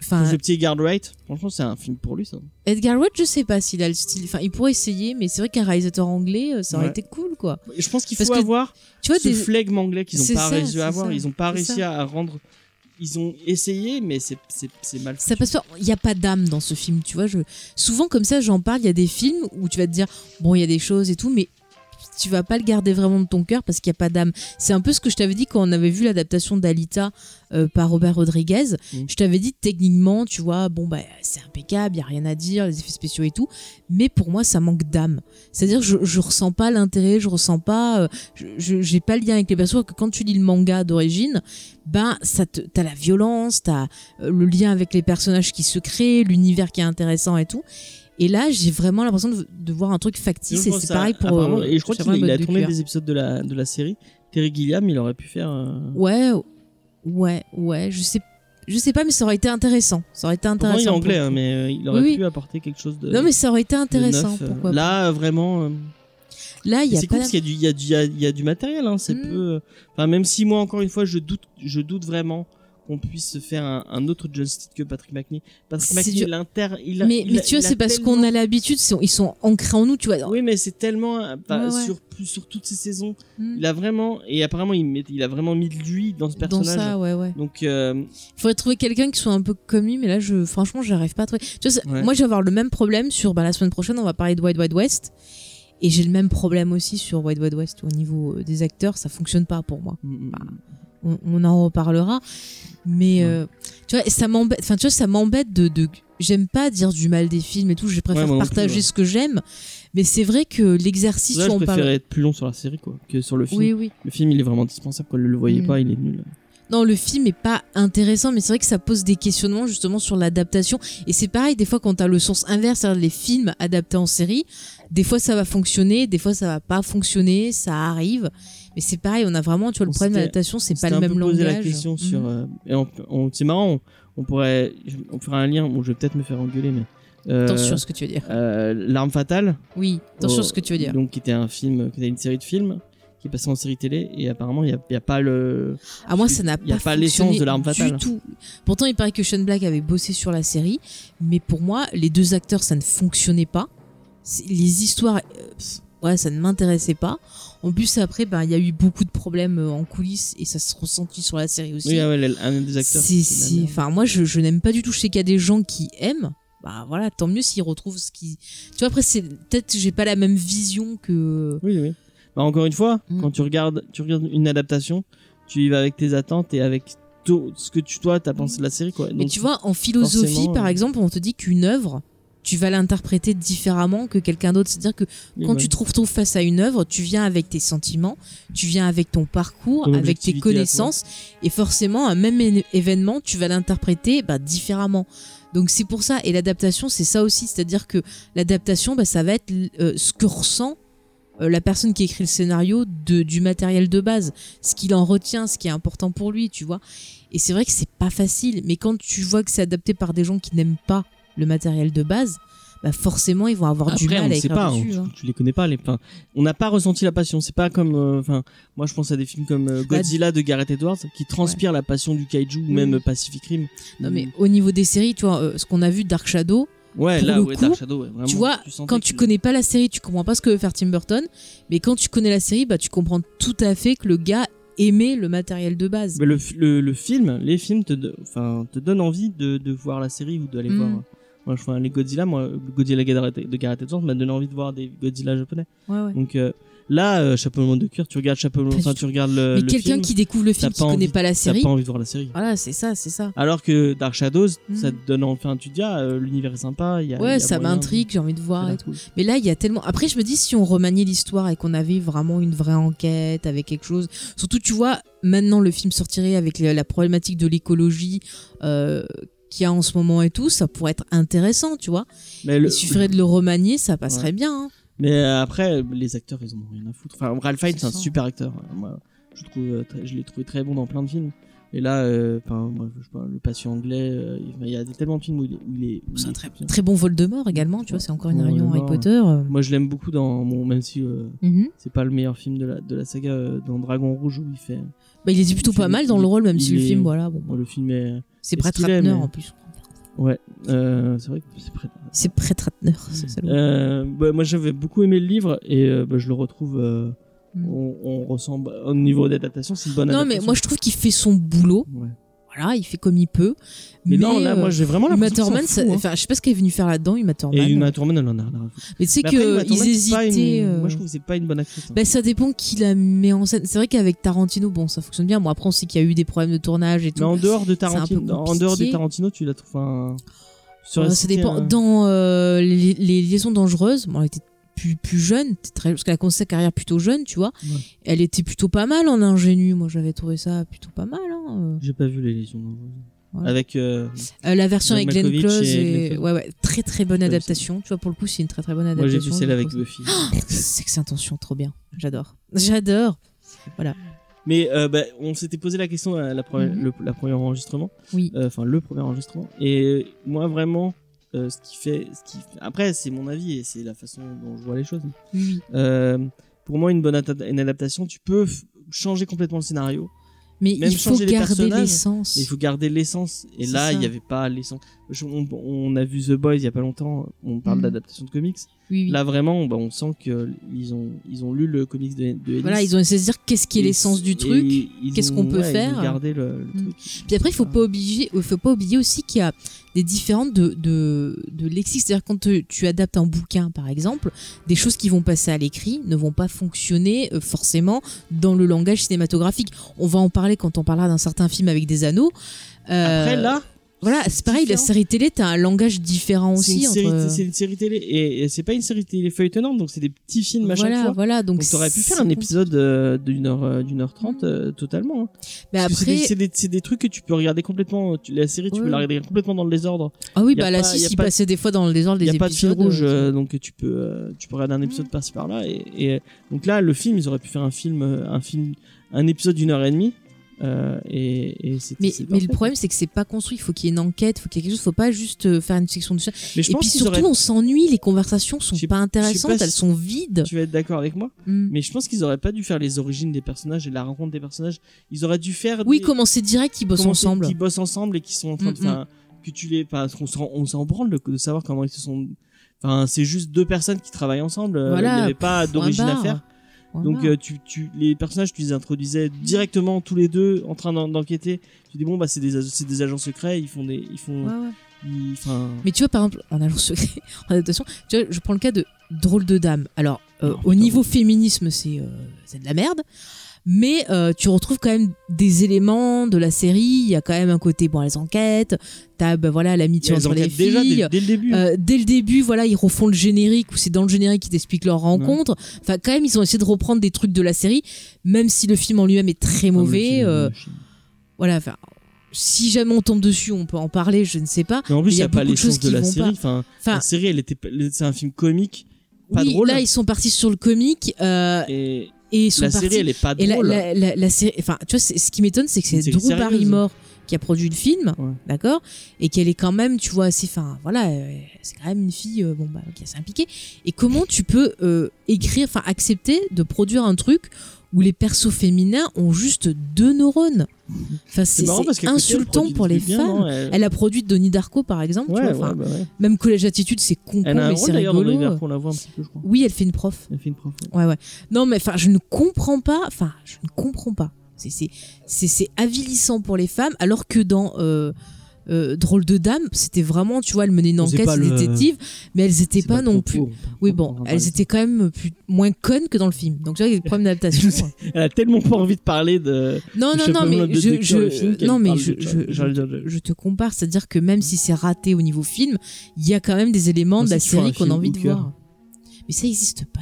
enfin, le petit Guard Wright, franchement c'est un film pour lui ça. Edgar Wright, je sais pas s'il a le style. Enfin, il pourrait essayer, mais c'est vrai qu'un réalisateur anglais, euh, ça aurait Ouais. été cool, quoi. Je pense qu'il Parce faut que, avoir Tu vois, ce des... flegme anglais qu'ils ont pas ça, réussi à avoir. ça, Ils ont pas réussi ça. à rendre. Ils ont essayé, mais c'est mal. ça passe pas. Il y a pas d'âme dans ce film, tu vois. Je... Souvent, comme ça, j'en parle. Il y a des films où tu vas te dire, bon, il y a des choses et tout, mais tu vas pas le garder vraiment de ton cœur parce qu'il y a pas d'âme. C'est un peu ce que je t'avais dit quand on avait vu l'adaptation d'Alita euh, par Robert Rodriguez. Mm. Je t'avais dit techniquement, tu vois, bon bah c'est impeccable, il y a rien à dire, les effets spéciaux et tout, mais pour moi ça manque d'âme. C'est-à-dire je je ressens pas l'intérêt, je ressens pas euh, je j'ai pas le lien avec les persos que quand tu lis le manga d'origine, ben ça te t'as la violence, t'as euh, le lien avec les personnages qui se créent, l'univers qui est intéressant et tout. Et là, j'ai vraiment l'impression de, de voir un truc factice et c'est pareil pour euh, et je crois qu'il a, tourné des épisodes de la de la série. Terry Gilliam, il aurait pu faire. euh, Ouais, ouais, ouais, je sais je sais pas mais ça aurait été intéressant. Ça aurait été Pourtant, intéressant. il est anglais, hein, mais euh, il aurait Oui, oui. pu apporter quelque chose de. Non mais ça aurait été intéressant neuf, pourquoi. Là, vraiment. euh, Là, il y a c'est cool parce qu'il y a du, il y y a- du matériel. Hein, c'est Mm. peu. Enfin, même si moi, encore une fois, je doute, je doute vraiment qu'on puisse se faire un, un autre John Steed que Patrick McNee. Patrick McNee, il inter, il a- mais, il mais a- tu vois, c'est parce qu'on a l'habitude, ils sont ancrés en nous, tu vois. Oui, mais c'est tellement euh, Ouais, ouais. sur sur toutes ces saisons. Mm. Il a vraiment et apparemment il met, il a vraiment mis de lui dans ce Dans personnage. ça, ouais, ouais. Donc euh, Il faudrait trouver quelqu'un qui soit un peu comme lui, mais là, je, franchement, j'arrive pas à trouver. Tu vois, c'est- Ouais. moi, je vais avoir le même problème sur bah, la semaine prochaine, on va parler de Wild Wild West. Et j'ai le même problème aussi sur Wild Wild West au niveau euh, des acteurs, ça fonctionne pas pour moi. mm, Bah, On, on en reparlera. Mais euh, tu vois, ça m'embête. Enfin, tu vois, ça m'embête de. de J'aime pas dire du mal des films et tout. Je préfère Ouais, plus, partager ouais. ce que j'aime. Mais c'est vrai que l'exercice où je on préférais parle. être plus long sur la série quoi que sur le film. Oui, oui. Le film il est vraiment indispensable. Quand ne le voyez Mm. pas, il est nul. Non, le film est pas intéressant, mais c'est vrai que ça pose des questionnements justement sur l'adaptation. Et c'est pareil, des fois, quand t'as le sens inverse, c'est-à-dire les films adaptés en série, des fois ça va fonctionner, des fois ça va pas fonctionner, ça arrive. Mais c'est pareil, on a vraiment, tu vois, le On problème de l'adaptation, c'est On pas le même langage. la question Mhm. sur. euh, et on, on- c'est marrant. On, on pourrait, on fera un lien. Bon, je vais peut-être me faire engueuler, mais. euh, Attention à ce que tu veux dire. euh, L'arme fatale. Oui, attention à ce que tu veux dire. Donc, qui était un film, qui était une série de films, qui est passé en série télé, et apparemment, il n'y a, il y a pas le. Ah moi ça n'a il y a pas pas l'essence de l'arme du fatale. tout. Pourtant il paraît que Sean Black avait bossé sur la série, mais pour moi les deux acteurs ça ne fonctionnait pas. Les histoires, euh, ouais ça ne m'intéressait pas. En plus après ben il y a eu beaucoup de problèmes euh, en coulisses et ça se ressentit sur la série aussi. Oui, ah ouais, un des acteurs. C'est, enfin moi je, je n'aime pas du tout. Je sais qu'il y a des gens qui aiment. Bah voilà, tant mieux s'ils retrouvent ce qui. Tu vois après c'est peut-être que j'ai pas la même vision que. Oui, oui. Bah, encore une fois, Mm. quand tu regardes, tu regardes une adaptation, tu y vas avec tes attentes et avec tout ce que tu, toi, t'as pensé de la série, quoi. Mais tu vois, en philosophie, forcément, par euh, exemple, on te dit qu'une œuvre, tu vas l'interpréter différemment que quelqu'un d'autre. C'est-à-dire que quand ouais. tu te retrouves face à une œuvre, tu viens avec tes sentiments, tu viens avec ton parcours, Ton avec tes connaissances, et forcément, un même événement, tu vas l'interpréter bah, différemment. Donc c'est pour ça, et l'adaptation, c'est ça aussi, c'est-à-dire que l'adaptation, bah, ça va être euh, ce que ressent euh, la personne qui écrit le scénario de, du matériel de base, ce qu'il en retient, ce qui est important pour lui, tu vois. Et c'est vrai que c'est pas facile, mais quand tu vois que c'est adapté par des gens qui n'aiment pas le matériel de base, bah forcément ils vont avoir du Après, mal on à ne sait pas, dessus. hein, hein. tu, tu les connais pas. Les, enfin, on n'a pas ressenti la passion. C'est pas comme, euh, enfin, moi je pense à des films comme euh, Bah, Godzilla de Gareth Edwards qui transpirent la passion du kaiju ou même Pacific Rim. Non mais au niveau des séries, tu vois, euh, ce qu'on a vu Dark Shadow, ouais, là, le ouais, coup, Dark Shadow, ouais, vraiment, tu vois, quand tu connais pas la série, tu comprends pas ce que veut faire Tim Burton, mais quand tu connais la série, bah tu comprends tout à fait que le gars aimait le matériel de base. Mais le, fi- le, le film, les films te, enfin, te donnent envie de, de voir la série ou d'aller Mm. voir. Moi, je vois les Godzilla, moi, Godzilla de Gareth de Gareth Edwards m'a donné envie de voir des Godzilla japonais. Ouais, ouais. Donc, euh, Là, euh, Chapeau melon de cuir, tu regardes Chapeau Pas enfin, tu regardes le. mais quelqu'un qui découvre le film t'as qui pas connaît pas la T'as série pas envie de voir la série. voilà c'est ça c'est ça Alors que Dark Shadows, Mhm. ça te donne enfin, tu te dis, ah, euh, l'univers est sympa. Y a, il y ouais a ça de- m'intrigue j'ai envie de voir et tout mais là il y a tellement après je me dis si on remaniait l'histoire et qu'on avait vraiment une vraie enquête avec quelque chose surtout tu vois maintenant le film sortirait avec la, la problématique de l'écologie euh, qu'il y a en ce moment et tout ça pourrait être intéressant tu vois Mais, le- il suffirait de le remanier ça passerait bien hein. mais euh, après, les acteurs, ils en ont rien à foutre. Enfin, Ralph Fiennes, C'est un super acteur. Moi, je, trouve, euh, je l'ai trouvé très bon dans plein de films. Et là, euh, enfin, moi, je sais pas, le patient anglais, euh, il y a tellement de films où il est, où il est, où C'est il un est très, bon Voldemort également, tu vois, c'est encore une Voldemort. réunion Harry Potter. euh. Moi, je l'aime beaucoup dans mon, même si euh, Mhm. c'est pas le meilleur film de la, de la saga, euh, dans Dragon Rouge où il fait. Bah, il est plutôt pas mal dans le rôle, même si le film, voilà, bon, le film est. c'est Brett Ratner en plus. Ouais, euh, c'est vrai que c'est prêt. C'est Brett Ratner, c'est Euh, bah, moi, j'avais beaucoup aimé le livre et euh, bah, je le retrouve. euh, Mm. on, on ressent au niveau d'adaptation, c'est une bonne Non, mais adaptation. moi je trouve qu'il fait son boulot. Ouais. Voilà, il fait comme il peut. Mais, non, là, euh, moi, j'ai vraiment Uma l'impression. Thurman, ça- fout, hein. enfin, je sais pas ce qu'elle est venue faire là-dedans, Uma Thurman. Et Uma Thurman, elle en a rien à foutre. Mais tu sais Mais Uma qu'ils pas une- hésitaient. euh, Moi, je trouve que c'est pas une bonne actrice. hein. Bah, ça dépend qui la met en scène. C'est vrai qu'avec Tarantino, bon, ça fonctionne bien. Bon, après, on sait qu'il y a eu des problèmes de tournage et tout. Mais en dehors de Tarantino, en dehors compliqué. Tarantino, tu la trouves un. sur Euh, la ça cité, dépend. Dans euh, les, les liaisons dangereuses, bon, elle était plus, plus jeune, très, parce qu'elle a commencé sa carrière plutôt jeune, tu vois. Ouais. Elle était plutôt pas mal en ingénu. Moi, j'avais trouvé ça plutôt pas mal. Hein. J'ai pas vu les lésions. Avec. euh, Euh, la version avec Glenn Close, et ouais, ouais, très très bonne adaptation. Tu vois, pour le coup, c'est une très très bonne Moi, adaptation. j'ai vu celle avec. Buffy. C'est que c'est intention, trop bien. J'adore. J'adore. Mais euh, bah, on s'était posé la question à la première, Mhm. le la premier enregistrement. Oui. Euh, Enfin, le premier enregistrement. Et moi, vraiment, euh, ce qui fait. Ce qui... Après, c'est mon avis et c'est la façon dont je vois les choses. Oui. Euh, pour moi, une bonne une adaptation, tu peux changer complètement le scénario. Mais Même il faut les garder personnages, l'essence. Mais il faut garder l'essence. Et là, il n'y avait pas l'essence. Je- On, on a vu The Boys il y a pas longtemps. On parle Mhm. d'adaptation de comics. Oui, oui. Là, vraiment, bah, on sent que ils ont, ils ont lu le comics de, de Ellis. Voilà, ils ont essayé de se dire qu'est-ce qui est l'essence du truc. qu'est-ce qu'on peut ouais, Ils faire. ont gardé le, le Mhm. truc. Puis après, il faut pas faut pas oublier aussi qu'il y a des différentes de, de, de lexique. C'est-à-dire quand tu, tu adaptes un bouquin, par exemple, des choses qui vont passer à l'écrit ne vont pas fonctionner euh, forcément dans le langage cinématographique. On va en parler quand on parlera d'un certain film avec des anneaux. Euh, Après, là, voilà, c'est pareil. La série télé, t'as un langage différent c'est aussi une, série, entre. c'est une série télé. Et, c'est pas une série télé feuilletonnante, donc c'est des petits films à chaque Voilà, fois. voilà. Donc, Donc t'aurais pu faire c'est un épisode euh, d'une heure, euh, d'une heure trente euh, totalement. hein. Mais Parce que c'est des- après, c'est des, c'est des trucs que tu peux regarder complètement. la série, tu Ouais. peux la regarder complètement dans le désordre. ah oui, y a bah là, si, y pas- passait des fois dans le désordre Il des n'y a pas de fil rouge, euh, donc tu peux, euh, tu peux regarder un épisode par-ci par-là. Et, et donc là, le film, ils auraient pu faire un film, un film, un épisode d'une heure et demie. Euh, et, et c'est- Mais, mais le problème, c'est que c'est pas construit. Il faut qu'il y ait une enquête, il faut qu'il y ait quelque chose. faut pas juste euh, faire une section de. Mais je Et pense puis qu'ils surtout, auraient- on s'ennuie. Les conversations sont pas intéressantes. pas elles sont vides. Tu vas être d'accord avec moi, Mm. mais je pense qu'ils auraient pas dû faire les origines des personnages et la rencontre des personnages. Ils auraient dû faire. Oui, des- commencer direct, ils bossent commencer- ensemble. Qui bossent ensemble et qui sont en train de Mm, faire. Que tu les. Parce qu'on s'en on s'en branle de, de savoir comment ils se sont. Enfin, c'est juste deux personnes qui travaillent ensemble. euh, Voilà, Il n'y avait pas d'origine à faire. Donc euh, tu, tu, les personnages, tu les introduisais directement tous les deux en train d'en- d'enquêter. Tu dis bon bah c'est des, des agents secrets, ils font des, ils font, Ouais, ouais. ils- enfin. Mais tu vois, par exemple, en agent secret, en adaptation, tu vois, je prends le cas de Drôle de Dame. Alors, euh, au niveau féminisme, c'est euh, c'est de la merde. Mais euh, tu retrouves quand même des éléments de la série. Il y a quand même un côté, bon, les enquêtes. T'as, bah, voilà, l'amitié entre les enquêtent déjà filles. dès, dès le début. Euh, dès le début, voilà, ils refont le générique ou c'est dans le générique qu'ils t'expliquent leur rencontre. Enfin, quand même, ils ont essayé de reprendre des trucs de la série, même si le film en lui-même est très mauvais. euh, voilà, enfin, si jamais on tombe dessus, on peut en parler, je ne sais pas. Mais en plus il n'y a a pas de choses de la série. Enfin, Enfin, la série, elle était, c'est un film comique, pas oui, drôle. là, ils sont partis sur le comique euh, Et et la partis. série, elle est pas et la, drôle. la, la, série, enfin, tu vois, ce qui m'étonne, c'est que C'est Drew. Barrymore qui a produit le film, Ouais. d'accord, et qu'elle est quand même, tu vois, assez, enfin, voilà, euh, c'est quand même une fille, euh, bon bah, qui est assez impliquée. Et comment tu peux euh, écrire, enfin, accepter de produire un truc où les persos féminins ont juste deux neurones. Enfin, c'est elle insultant pour les bien, femmes. non Elle- Elle a produit Donnie Darko, par exemple, tu Ouais, vois, enfin, ouais, bah ouais. même Collège Attitude, c'est con, Elle a un mais c'est rigolo. la voit un petit peu, je crois. Oui, elle fait une prof. Elle fait une prof. ouais. Ouais, ouais. Non, mais enfin, je ne comprends pas. Enfin, je ne comprends pas. C'est avilissant pour les femmes, alors que dans euh, euh, drôle de dame. C'était vraiment, tu vois, elle menait une enquête, le- détective, mais elles étaient pas, non plus. Oui, bon, elles étaient quand même plus, moins connes que dans le film. Donc, tu vois, il y a des problèmes d'adaptation. Elle a tellement pas envie de parler de. non, non, non, mais je, non, mais je, je, te compare, c'est-à-dire que même si c'est raté au niveau film, il y a quand même des éléments On de la série qu'on a envie de voir. Mais ça existe pas.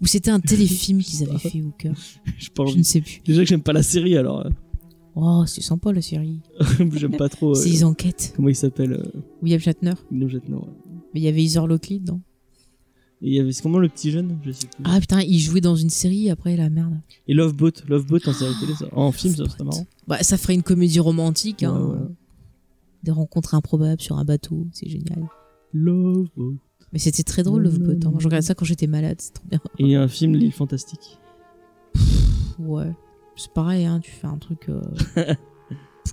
Ou c'était un téléfilm qu'ils avaient fait au cœur. Je ne sais plus. Déjà que j'aime pas la série, alors euh, Oh, c'est sympa la série. j'aime pas trop. euh, C'est des enquêtes. Comment il s'appelle euh, William Shatner. William Shatner, ouais. Mais il y avait Heather Locklear dedans. Et il y avait c'est comment le petit jeune Je sais plus. Ah putain, il jouait dans une série après la merde. Et Love Boat, Love Boat en série télé, ça. En film, ça serait marrant. Bah, ça ferait une comédie romantique. Hein. Ouais, ouais. Des rencontres improbables sur un bateau, c'est génial. Love Boat. Mais c'était très drôle, Love Boat. hein. Je regardais ça quand j'étais malade, c'est trop bien. Et il y a un film, L'île fantastique. Ouais. C'est pareil, hein, tu fais un truc. euh,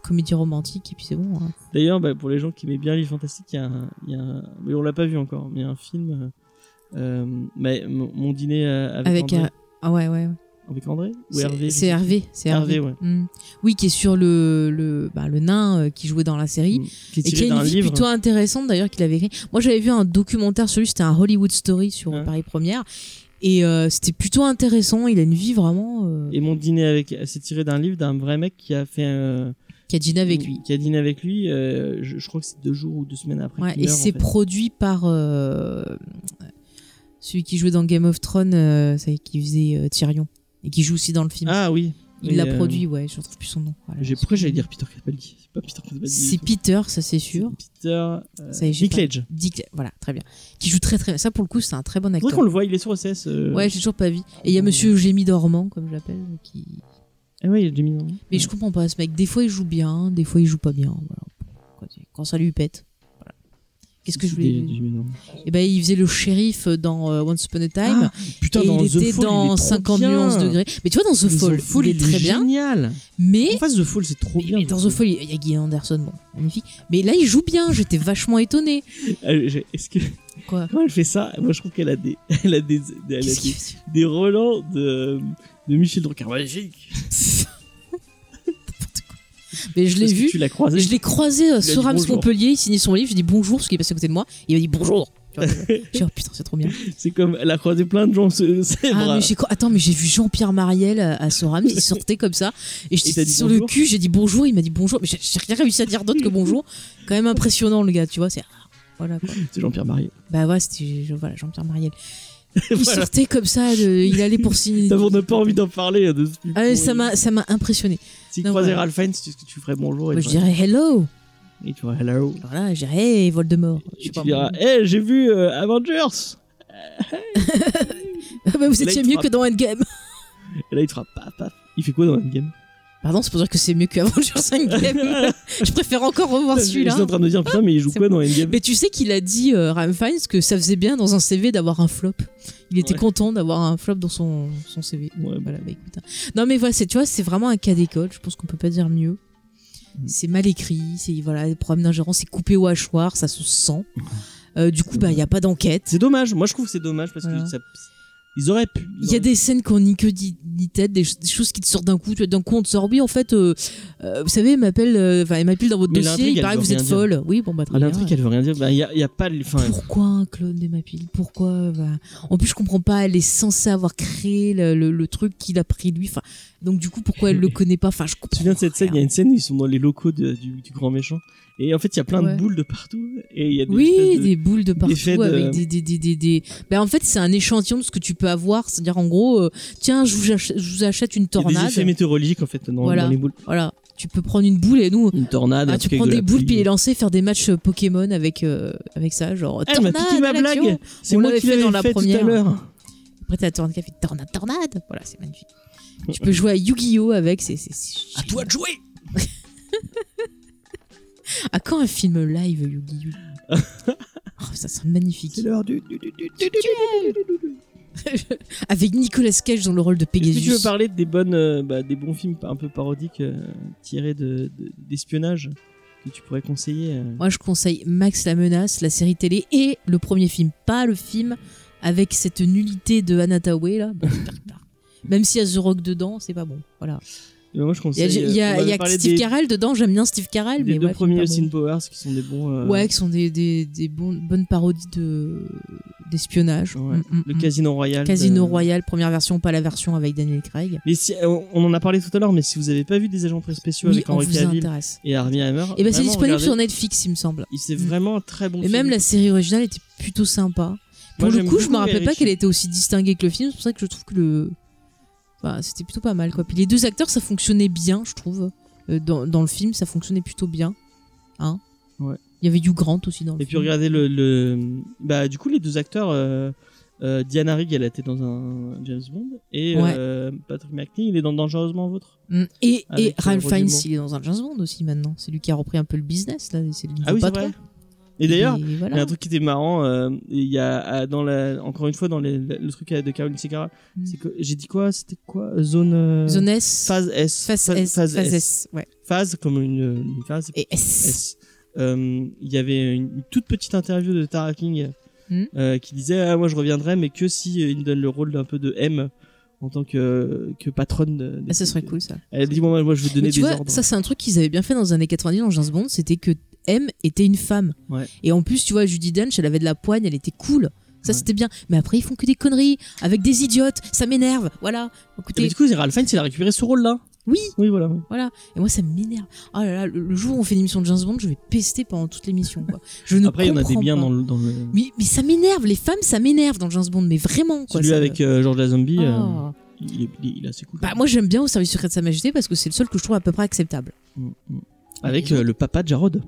comédie romantique et puis c'est bon. hein. D'ailleurs, bah, pour les gens qui aimaient bien L'île fantastique, il y a un, il y a un- mais on l'a pas vu encore, mais il y a un film, euh, euh, mais mon dîner euh, avec, Avec. André, Ah ouais, ouais. ouais. avec André ou C'est- Hervé C'est Hervé. C'est Hervé. Hervé, ouais. Mm. Oui, qui est sur le, le, bah, le nain euh, qui jouait dans la série. plus. Qui est Et qui a une vie livre. plutôt intéressante d'ailleurs qu'il avait écrit. Moi j'avais vu un documentaire sur lui, c'était un Hollywood Story sur Ouais. Paris Première. Et euh, c'était plutôt intéressant, il a une vie vraiment... Euh, Et mon dîner avec, c'est tiré d'un livre d'un vrai mec qui a fait, euh, qui a dîné avec lui. qui a dîné avec lui. euh, je, je crois que c'est deux jours ou deux semaines après. Ouais, et en c'est fait. produit par celui qui jouait dans Game of Thrones, qui faisait Tyrion. Et qui joue aussi dans le film. Ah oui. Il l'a euh, produit, ouais, je retrouve plus son nom. Voilà. J'ai pourquoi j'allais dire Peter Capaldi? C'est pas Peter Capaldi. C'est Peter, ça c'est sûr. Peter. Euh, Ça y est, pas- Cage. Dick, voilà, très bien. Qui joue très très bien. Ça pour le coup, c'est un très bon C'est acteur. qu'on le voit, il est sur OCS. euh, Ouais, j'ai toujours pas vu. Et il y a Monsieur Gémy Dormant, comme je l'appelle, qui. Ah ouais, il y a Jimmy. Norman. Mais je comprends pas ce mec. Des fois il joue bien, des fois il joue pas bien. Voilà. Quand ça lui pète. Qu'est-ce que je voulais Norman. Eh ben, il faisait le shérif dans euh, Once Upon a Time. Ah, putain, et dans il The était Fall, il est dans trop 50 bien. nuances degrés. Mais tu vois, dans The Fall, The Fall, il est très bien. génial. Mais, En face, The Fall, c'est trop mais- bien. mais dans The Fall, il y a Gillian Anderson, bon, magnifique. Mais là, il joue bien. J'étais vachement étonnée. Euh, Est-ce que Quoi quand elle fait ça, moi je trouve qu'elle a des, elle a des, elle a des, des relents de, de Michel Drucker. Magnifique. Mais je l'ai vu. Tu l'as croisé. Je l'ai croisé euh, dit sur Rams. Montpellier, il signait son livre, je dis bonjour, parce qu'il est passé à côté de moi, il m'a dit bonjour. Vois, Je dis, oh putain, c'est trop bien. C'est comme, elle a croisé plein de gens. Ah, mais j'ai Attends, mais j'ai vu Jean-Pierre Mariel à, à Soram, il sortait comme ça, et dit sur le cul, j'ai dit bonjour, il m'a dit bonjour, mais j'ai j'ai rien réussi à dire d'autre que bonjour. Quand même impressionnant, le gars, tu vois, c'est. Voilà quoi. C'est Jean-Pierre Marié. Bah ouais, c'était voilà, Jean-Pierre Mariel. Il Voilà. sortait comme ça, il allait pour signer. On n'a pas envie d'en parler. De ce film Ah, ça m'a ça m'a impressionné. Si tu croisais. Ralph Fiennes, tu, tu ferais bonjour. et je dirais hello. Et tu ferais hello. Voilà, je dirais hey, Voldemort. Je Et sais tu pas, diras, hé, j'ai vu euh, Avengers. Ah bah, vous étiez mieux que dans Endgame. Et là, il te fera paf, paf. Il fait quoi dans Endgame? Pardon, c'est pour dire que c'est mieux qu'Avengers Endgame. je préfère encore revoir Je suis celui-là. en train de me dire, putain, mais il joue quoi dans Endgame? Mais tu sais qu'il a dit, euh, Ryan Fiennes, que ça faisait bien dans un CV d'avoir un flop. Il était Ouais. content d'avoir un flop dans son, son CV. Ouais, voilà, bah, écoute, hein. Non, mais voilà, c'est, tu vois, c'est vraiment un cas d'école. Je pense qu'on peut pas dire mieux. Mm. C'est mal écrit, c'est, voilà, les problèmes d'ingérence, c'est coupé au hachoir, ça se sent. Euh, du coup, bah, il n'y a pas d'enquête. C'est dommage. Moi, je trouve que c'est dommage parce Voilà. que ça, ils auraient pu. Il y a des scènes qui ont ni queue ni tête, des, des choses qui te sortent d'un coup. Tu d'un coup, on te sort, oui, en fait, euh, euh, vous savez, elle m'appelle, euh, enfin, elle m'appelle dans votre Mais dossier, il paraît que vous êtes dire. folle. Oui, bon, bah, très bien. L'intrigue, elle veut rien dire. Il y, a, y a pas. Enfin, Pourquoi un clone de Mapil Pourquoi bah, En plus, je comprends pas. Elle est censée avoir créé le, le- le truc qu'il a pris lui. Enfin, donc du coup, pourquoi elle le connaît pas? Enfin, je tu te comprends. souviens de cette scène Il y a une scène où ils sont dans les locaux de- du, du grand méchant. Et en fait, il y a plein Ouais. de boules de partout. Et il y a des Oui, de- des boules de partout d'effets de- avec des des des des. des... Ben, en fait, c'est un échantillon de ce que tu peux avoir. C'est-à-dire, en gros, euh, tiens, je vous, achète, je vous achète une il y a des tornade. effets météorologiques en fait dans, Voilà. dans les boules. Voilà, tu peux prendre une boule et nous. Une tornade. ah, tu prends avec de des boules puis les lancer, faire des matchs euh, Pokémon avec euh, avec ça, genre. Elle m'a tornade ma à blague. C'est moi qui fait dans la fait tout première. à l'heure. Après, t'as la tornade qui a fait tornade, tornade. Voilà, c'est magnifique. Tu peux jouer à Yu-Gi-Oh avec, c'est. c'est- c'est génial. de jouer. À quand un film live Yu-Gi-Oh Oh, Ça serait magnifique. C'est l'heure du. du- du- du- du- du- Avec Nicolas Cage dans le rôle de Est-ce que tu veux Pegasus. parler des bonnes, euh, bah, des bons films un peu parodiques euh, tirés de de- d'espionnage que tu pourrais conseiller euh Moi, je conseille Max la menace, la série télé et le premier film, pas le film avec cette nullité de Anna Tawai là. Bon. Même s'il y a The Rock dedans, c'est pas bon. Voilà. Moi, je Il y a, y y Steve des, Carell dedans, j'aime bien Steve Carell, des mais deux ouais, premiers Austin bon. Powers qui sont des bons. euh, Ouais, qui sont des, des, des bons- bonnes parodies de d'espionnage. ouais. Mm, mm, Le mm. Casino Royale. Casino de- Royale, première version, pas la version avec Daniel Craig. Mais si, euh, on en a parlé tout à l'heure, mais si vous avez pas vu des agents très spéciaux Oui, avec Henry Cavill et Armie Hammer, Et ben c'est vraiment, disponible regardez, sur Netflix, il me semble. il- C'est Mm. vraiment un très bon Et film. même la série originale était plutôt sympa. Pour Moi, le coup, je me rappelais pas qu'elle était aussi distinguée que le film. C'est pour ça que je trouve que le. Bah, c'était plutôt pas mal, quoi. Puis les deux acteurs, ça fonctionnait bien, je trouve. Euh, dans, dans le film, ça fonctionnait plutôt bien. Hein Ouais. Il y avait Hugh Grant aussi dans le Et puis regardez le, le- bah du coup les deux acteurs euh, euh, Diana Rigg elle été dans un James Bond et Ouais. Patrick McNee il est dans Dangereusement Vôtre. Mm. Et, et Ralph Fiennes, il est dans un James Bond aussi maintenant. C'est lui qui a repris un peu le business, là. C'est nouveau Ah oui c'est patron. vrai. Et d'ailleurs il y a un truc qui était marrant euh, il y a ah, dans la encore une fois dans les- le, truc de Caroline Segarra Mm. c'est que j'ai dit quoi c'était quoi zone euh, Zone S. phase S Phase Phase- S. phase Phase S. S. Ouais. phase comme une, une phase Et S. Euh, il y avait une, une toute petite interview de Tara King euh, qui disait ah, moi je reviendrai mais que si euh, il me donne le rôle d'un peu de M en tant que que patronne. de- Ah, ça serait des- cool, ça. Elle dit moi, moi, je vais donner des vois, ordres. ça c'est un truc qu'ils avaient bien fait dans les années 90 dans James Bond, c'était que M était une femme. Ouais. Et en plus, tu vois, Judy Dench, elle avait de la poigne, elle était cool. Ça Ouais. c'était bien. Mais après, ils font que des conneries avec des idiotes. Ça m'énerve. Voilà. Et Écoutez, mais du coup Ralph Fiennes il a récupéré ce rôle là. oui, Oui voilà. oui. voilà. Et moi, ça m'énerve. Oh là là, le, jour où on fait une émission de James Bond, je vais pester pendant toute l'émission. quoi. Je ne Après il y en a des biens dans le dans le Mais, mais ça m'énerve. Les femmes, ça m'énerve dans James Bond. Mais vraiment. Quoi, celui ça avec euh, George Lazenby. euh, Ah. il, est, il est- il est assez cool. Bah, moi, j'aime bien au service secret de Sa Majesté parce que c'est le seul que je trouve à peu près acceptable. Mm, mm. Avec euh, le papa de Jarod.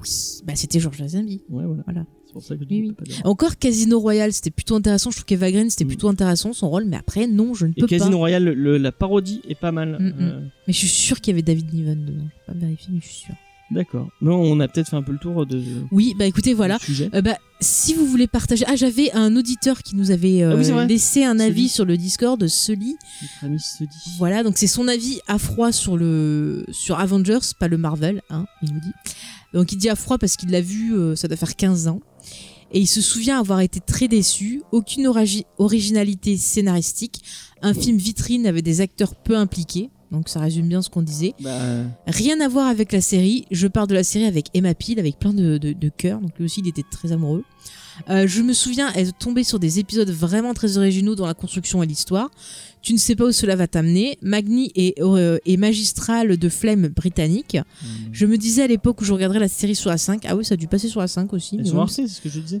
Oui. Bah, c'était George Lazenby. Ouais voilà. Voilà. C'est pour ça que je Oui, oui. Encore Casino Royale, c'était plutôt intéressant. Je trouve qu'Eva Green, c'était Mm. plutôt intéressant son rôle, mais après, non, je ne Et peux Casino pas. Royale, le- la parodie est pas mal. Mm, mm. euh, Mais je suis sûr qu'il y avait David Niven dedans. Je vais pas vérifier, mais je suis sûr. D'accord. Non, on a peut-être fait un peu le tour de Oui, bah écoutez, voilà. Euh, bah, si vous voulez partager. Ah, j'avais un auditeur qui nous avait euh, Ah oui, vrai. laissé un avis Sully. sur le Discord, Sully. Notre ami se dit. Voilà, donc c'est son avis à froid sur le sur Avengers, pas le Marvel, hein, il nous dit. Donc il dit à froid parce qu'il l'a vu, euh, ça doit faire 15 ans. Et il se souvient avoir été très déçu, aucune originalité scénaristique, un film vitrine avec des acteurs peu impliqués, donc ça résume bien ce qu'on disait. Bah, Rien à voir avec la série, je pars de la série avec Emma Peel, avec plein de, de, de cœurs, donc lui aussi il était très amoureux. Euh, je me souviens être tombé sur des épisodes vraiment très originaux dans la construction et l'histoire. Tu ne sais pas où cela va t'amener. Magni est, euh, est magistral de flemme britannique. Je me disais à l'époque où je regarderais la série sur la 5. Ah oui, ça a dû passer sur la 5 aussi. sont bon, Arte, c'est ce que je disais.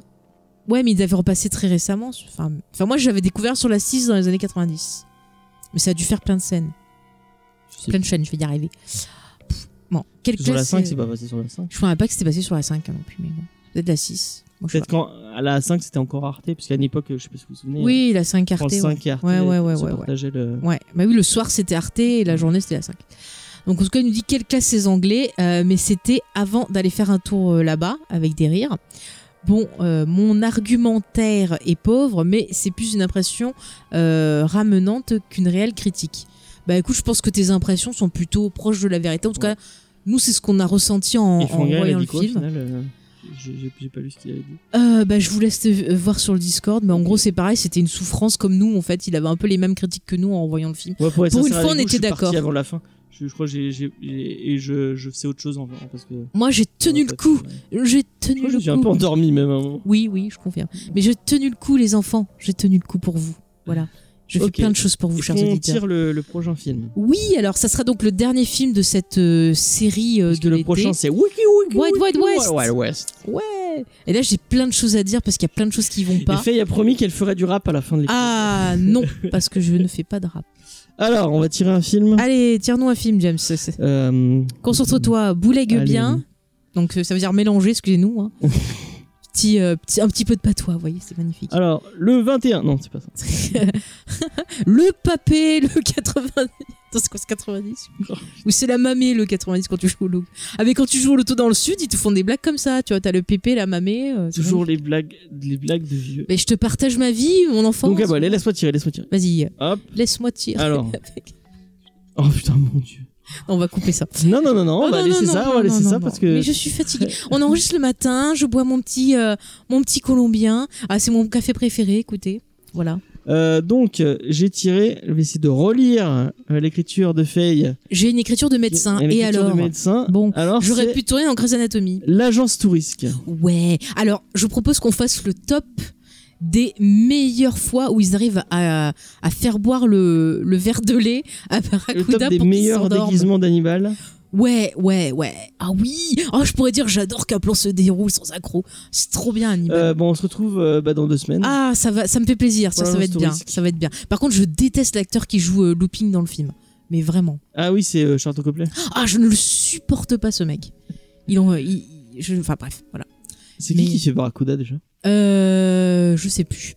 Ouais, mais ils avaient repassé très récemment. Enfin, enfin moi, j'avais découvert sur la 6 dans les années 90. Mais ça a dû faire plein de scènes. Plein de chaînes, je vais y arriver. Pff, Bon, quelle Sur la classe, 5, euh, c'est pas passé sur la 5. Je ne pas que c'était passé sur la 5 hein, non plus, mais bon. Peut-être la 6. Peut-être quand à la 5 c'était encore Arte, parce qu'à une époque, je sais pas si vous vous souvenez. Oui, la 5 Arte. France ouais. 5 et Arte Ouais, ouais, ouais, ouais, ouais. le. Ouais, bah oui, le soir c'était Arte et la journée c'était la 5. Donc en tout cas, il nous dit quelle classe ces Anglais, euh, mais c'était avant d'aller faire un tour euh, là-bas avec des rires. Bon, euh, mon argumentaire est pauvre, mais c'est plus une impression euh, ramenante qu'une réelle critique. Bah écoute, je pense que tes impressions sont plutôt proches de la vérité. En tout Ouais. cas, nous, c'est ce qu'on a ressenti en, en voyant le quoi, au film. final, euh, J'ai j'ai- j'ai pas lu ce qu'il avait dit. Euh, bah, je vous laisse voir sur le Discord, mais en gros, c'est pareil, c'était une souffrance comme nous. En fait, il avait un peu les mêmes critiques que nous en voyant le film. Ouais, pour une fois, on était d'accord. avant la fin. Je, je crois que j'ai. j'ai- j'ai- Et je, je faisais autre chose en parce que. Moi, j'ai tenu le coup. J'ai tenu je le suis un peu coup. endormi même un moment. Oui, oui, je confirme. Mais j'ai tenu le coup, les enfants. J'ai tenu le coup pour vous. Voilà. Je fais plein de choses pour vous, chers auditeurs. tire le, le prochain film Oui, alors ça sera donc le dernier film de cette euh, série euh, Parce de que le prochain c'est Wiki Wiki Wild Wild West. Wild West. Ouais. Et là, j'ai plein de choses à dire parce qu'il y a plein de choses qui vont Et pas. Faye a promis qu'elle ferait du rap à la fin de l'épisode. Ah non, parce que je ne fais pas de rap. Alors, on va tirer un film. Allez, tire-nous un film, James. Euh, Concentre-toi, boulegue bien. Donc euh, ça veut dire mélanger, excusez-nous. hein. petit, euh, petit, un petit peu de patois, vous voyez, c'est magnifique. alors, le 21. Non, c'est pas ça. le papé, le 90. Attends, c'est quoi ce 90 Ou c'est la mamée, le 90 quand tu joues au loto. Ah, mais quand tu joues au loto dans le sud, ils te font des blagues comme ça. Tu vois, t'as le pépé, la mamée. euh, Toujours les blagues, les blagues de vieux. Mais je te partage ma vie, mon enfant. Donc, ah bah, allez, laisse-moi tirer, laisse-moi tirer. Vas-y, Hop. laisse-moi tirer. Alors. Oh putain, mon dieu. On va couper ça. Non, non, non, non, on va laisser ça, on va laisser ça parce que. Mais je suis fatiguée. On enregistre le matin, je bois mon petit, euh, mon petit colombien. Ah, c'est mon café préféré, écoutez. Voilà. Euh, donc, j'ai tiré, je vais essayer de relire euh, l'écriture de Faye. J'ai une écriture de médecin. Une Et écriture alors de médecin. Bon, alors J'aurais pu tourner en Grey's Anatomy. l'agence Tourisque. Ouais. Alors, je propose qu'on fasse le top des meilleures fois où ils arrivent à, à faire boire le, le verre de lait à Le Barracuda top des pour meilleurs déguisements d'Hannibal. Ouais, ouais, ouais. Ah oui. Oh, je pourrais dire j'adore qu'un plan se déroule sans accroc. C'est trop bien, Hannibal. Euh, bon, on se retrouve euh, bah, dans deux semaines. Ah, ça va, ça me fait plaisir. Ça, Voilà, ça va être bien. Ça va être bien. Par contre, je déteste l'acteur qui joue euh, Looping dans le film. Mais vraiment. Ah oui, c'est euh, Charles Copley. Ah, je ne le supporte pas ce mec. Il en, il- il- je, enfin bref, voilà. C'est Mais- qui qui fait Barracuda déjà? Euh, je sais plus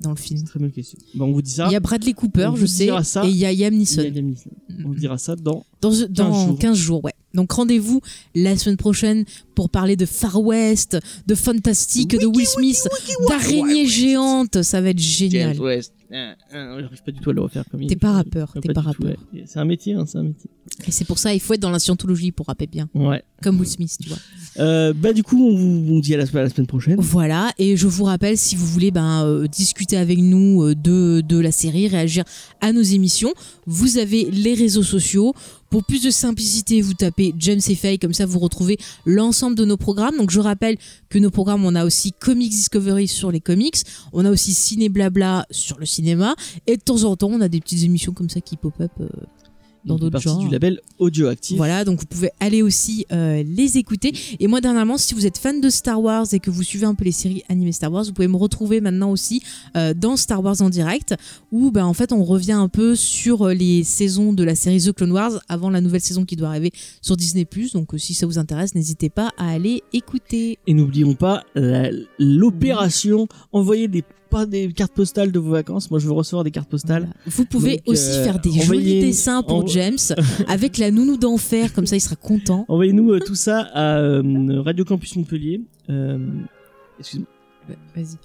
dans le film. Très bonne question. Bah, on vous dit ça. Il y a Bradley Cooper, On je sais, ça. et il y a Liam Il y a Neeson. On vous dira ça dans. Dans, dans 15 jours. 15 jours, ouais. Donc rendez-vous la semaine prochaine pour parler de Far West, de Fantastique, de Will Smith, d'araignées géantes. Ça va être génial. West. Euh, euh, J'arrive pas du tout à le refaire comme il T'es pas rappeur, t'es pas tout, rappeur. ouais. C'est un métier, hein, c'est un métier. Et c'est pour ça, il faut être dans la scientologie pour rapper bien. Ouais. Comme Will Smith, tu vois. Euh, bah du coup, on vous dit à la, semaine prochaine. Voilà, et je vous rappelle, si vous voulez ben, euh, discuter avec nous euh, de, la série, réagir à nos émissions, vous avez les réseaux sociaux. Pour plus de simplicité, vous tapez James et comme ça vous retrouvez l'ensemble de nos programmes. Donc je rappelle que nos programmes, on a aussi Comics Discovery sur les comics, on a aussi Ciné Blabla sur le cinéma, et de temps en temps, on a des petites émissions comme ça qui pop-up dans d'autres genres. du label Audioactif. Voilà, donc vous pouvez aller aussi euh, les écouter. Et moi, dernièrement, si vous êtes fan de Star Wars et que vous suivez un peu les séries animées Star Wars, vous pouvez me retrouver maintenant aussi euh, dans Star Wars en direct, où ben, en fait on revient un peu sur euh, les saisons de la série The Clone Wars avant la nouvelle saison qui doit arriver sur Disney+. Donc si ça vous intéresse, n'hésitez pas à aller écouter. Et n'oublions pas l'opération envoyer des pas des cartes postales de vos vacances. Moi, je veux recevoir des cartes postales. Voilà. Vous pouvez Donc, aussi euh, faire des envoyez- jolis dessins pour James avec la nounou d'enfer, comme ça il sera content. Envoyez-nous euh, tout ça à euh, Radio Campus Montpellier. Excuse-moi. Vas-y.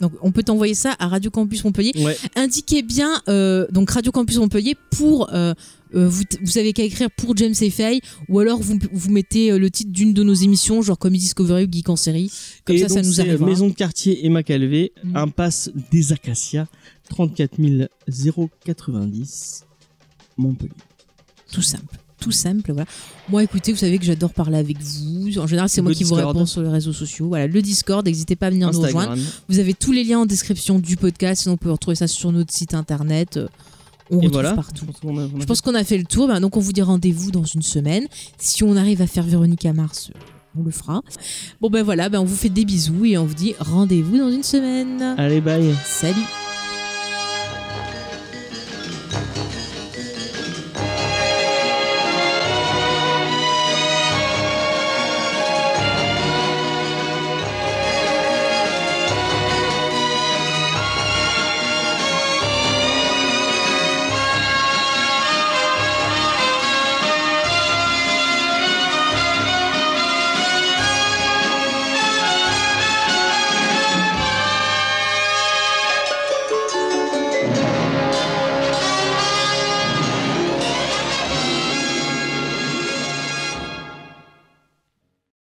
Donc on peut t'envoyer ça à Radio Campus Montpellier. Ouais. indiquez bien euh, donc Radio Campus Montpellier pour euh, euh, vous, vous avez qu'à écrire pour James et Faye ou alors vous, vous mettez euh, le titre d'une de nos émissions genre Comedy Discovery ou Geek en série. Comme Et ça ça donc, nous c'est arrivera. Maison de quartier Emma Calvé, Mhm. impasse des Acacias, 34 090, Montpellier. tout simple tout simple voilà. Moi écoutez vous savez que j'adore parler avec vous. En général c'est moi qui vous réponds sur les réseaux sociaux. Voilà le Discord n'hésitez pas à venir nous rejoindre. Vous avez tous les liens en description du podcast sinon vous pouvez retrouver ça sur notre site internet. Euh, on Et retrouve voilà. partout Je pense qu'on a- on a Je pense qu'on a fait le tour, ben, donc on vous dit rendez-vous dans une semaine. Si on arrive à faire Véronique à Mars, euh, on le fera. Bon ben voilà, ben on vous fait des bisous et on vous dit rendez-vous dans une semaine. Allez, bye. Salut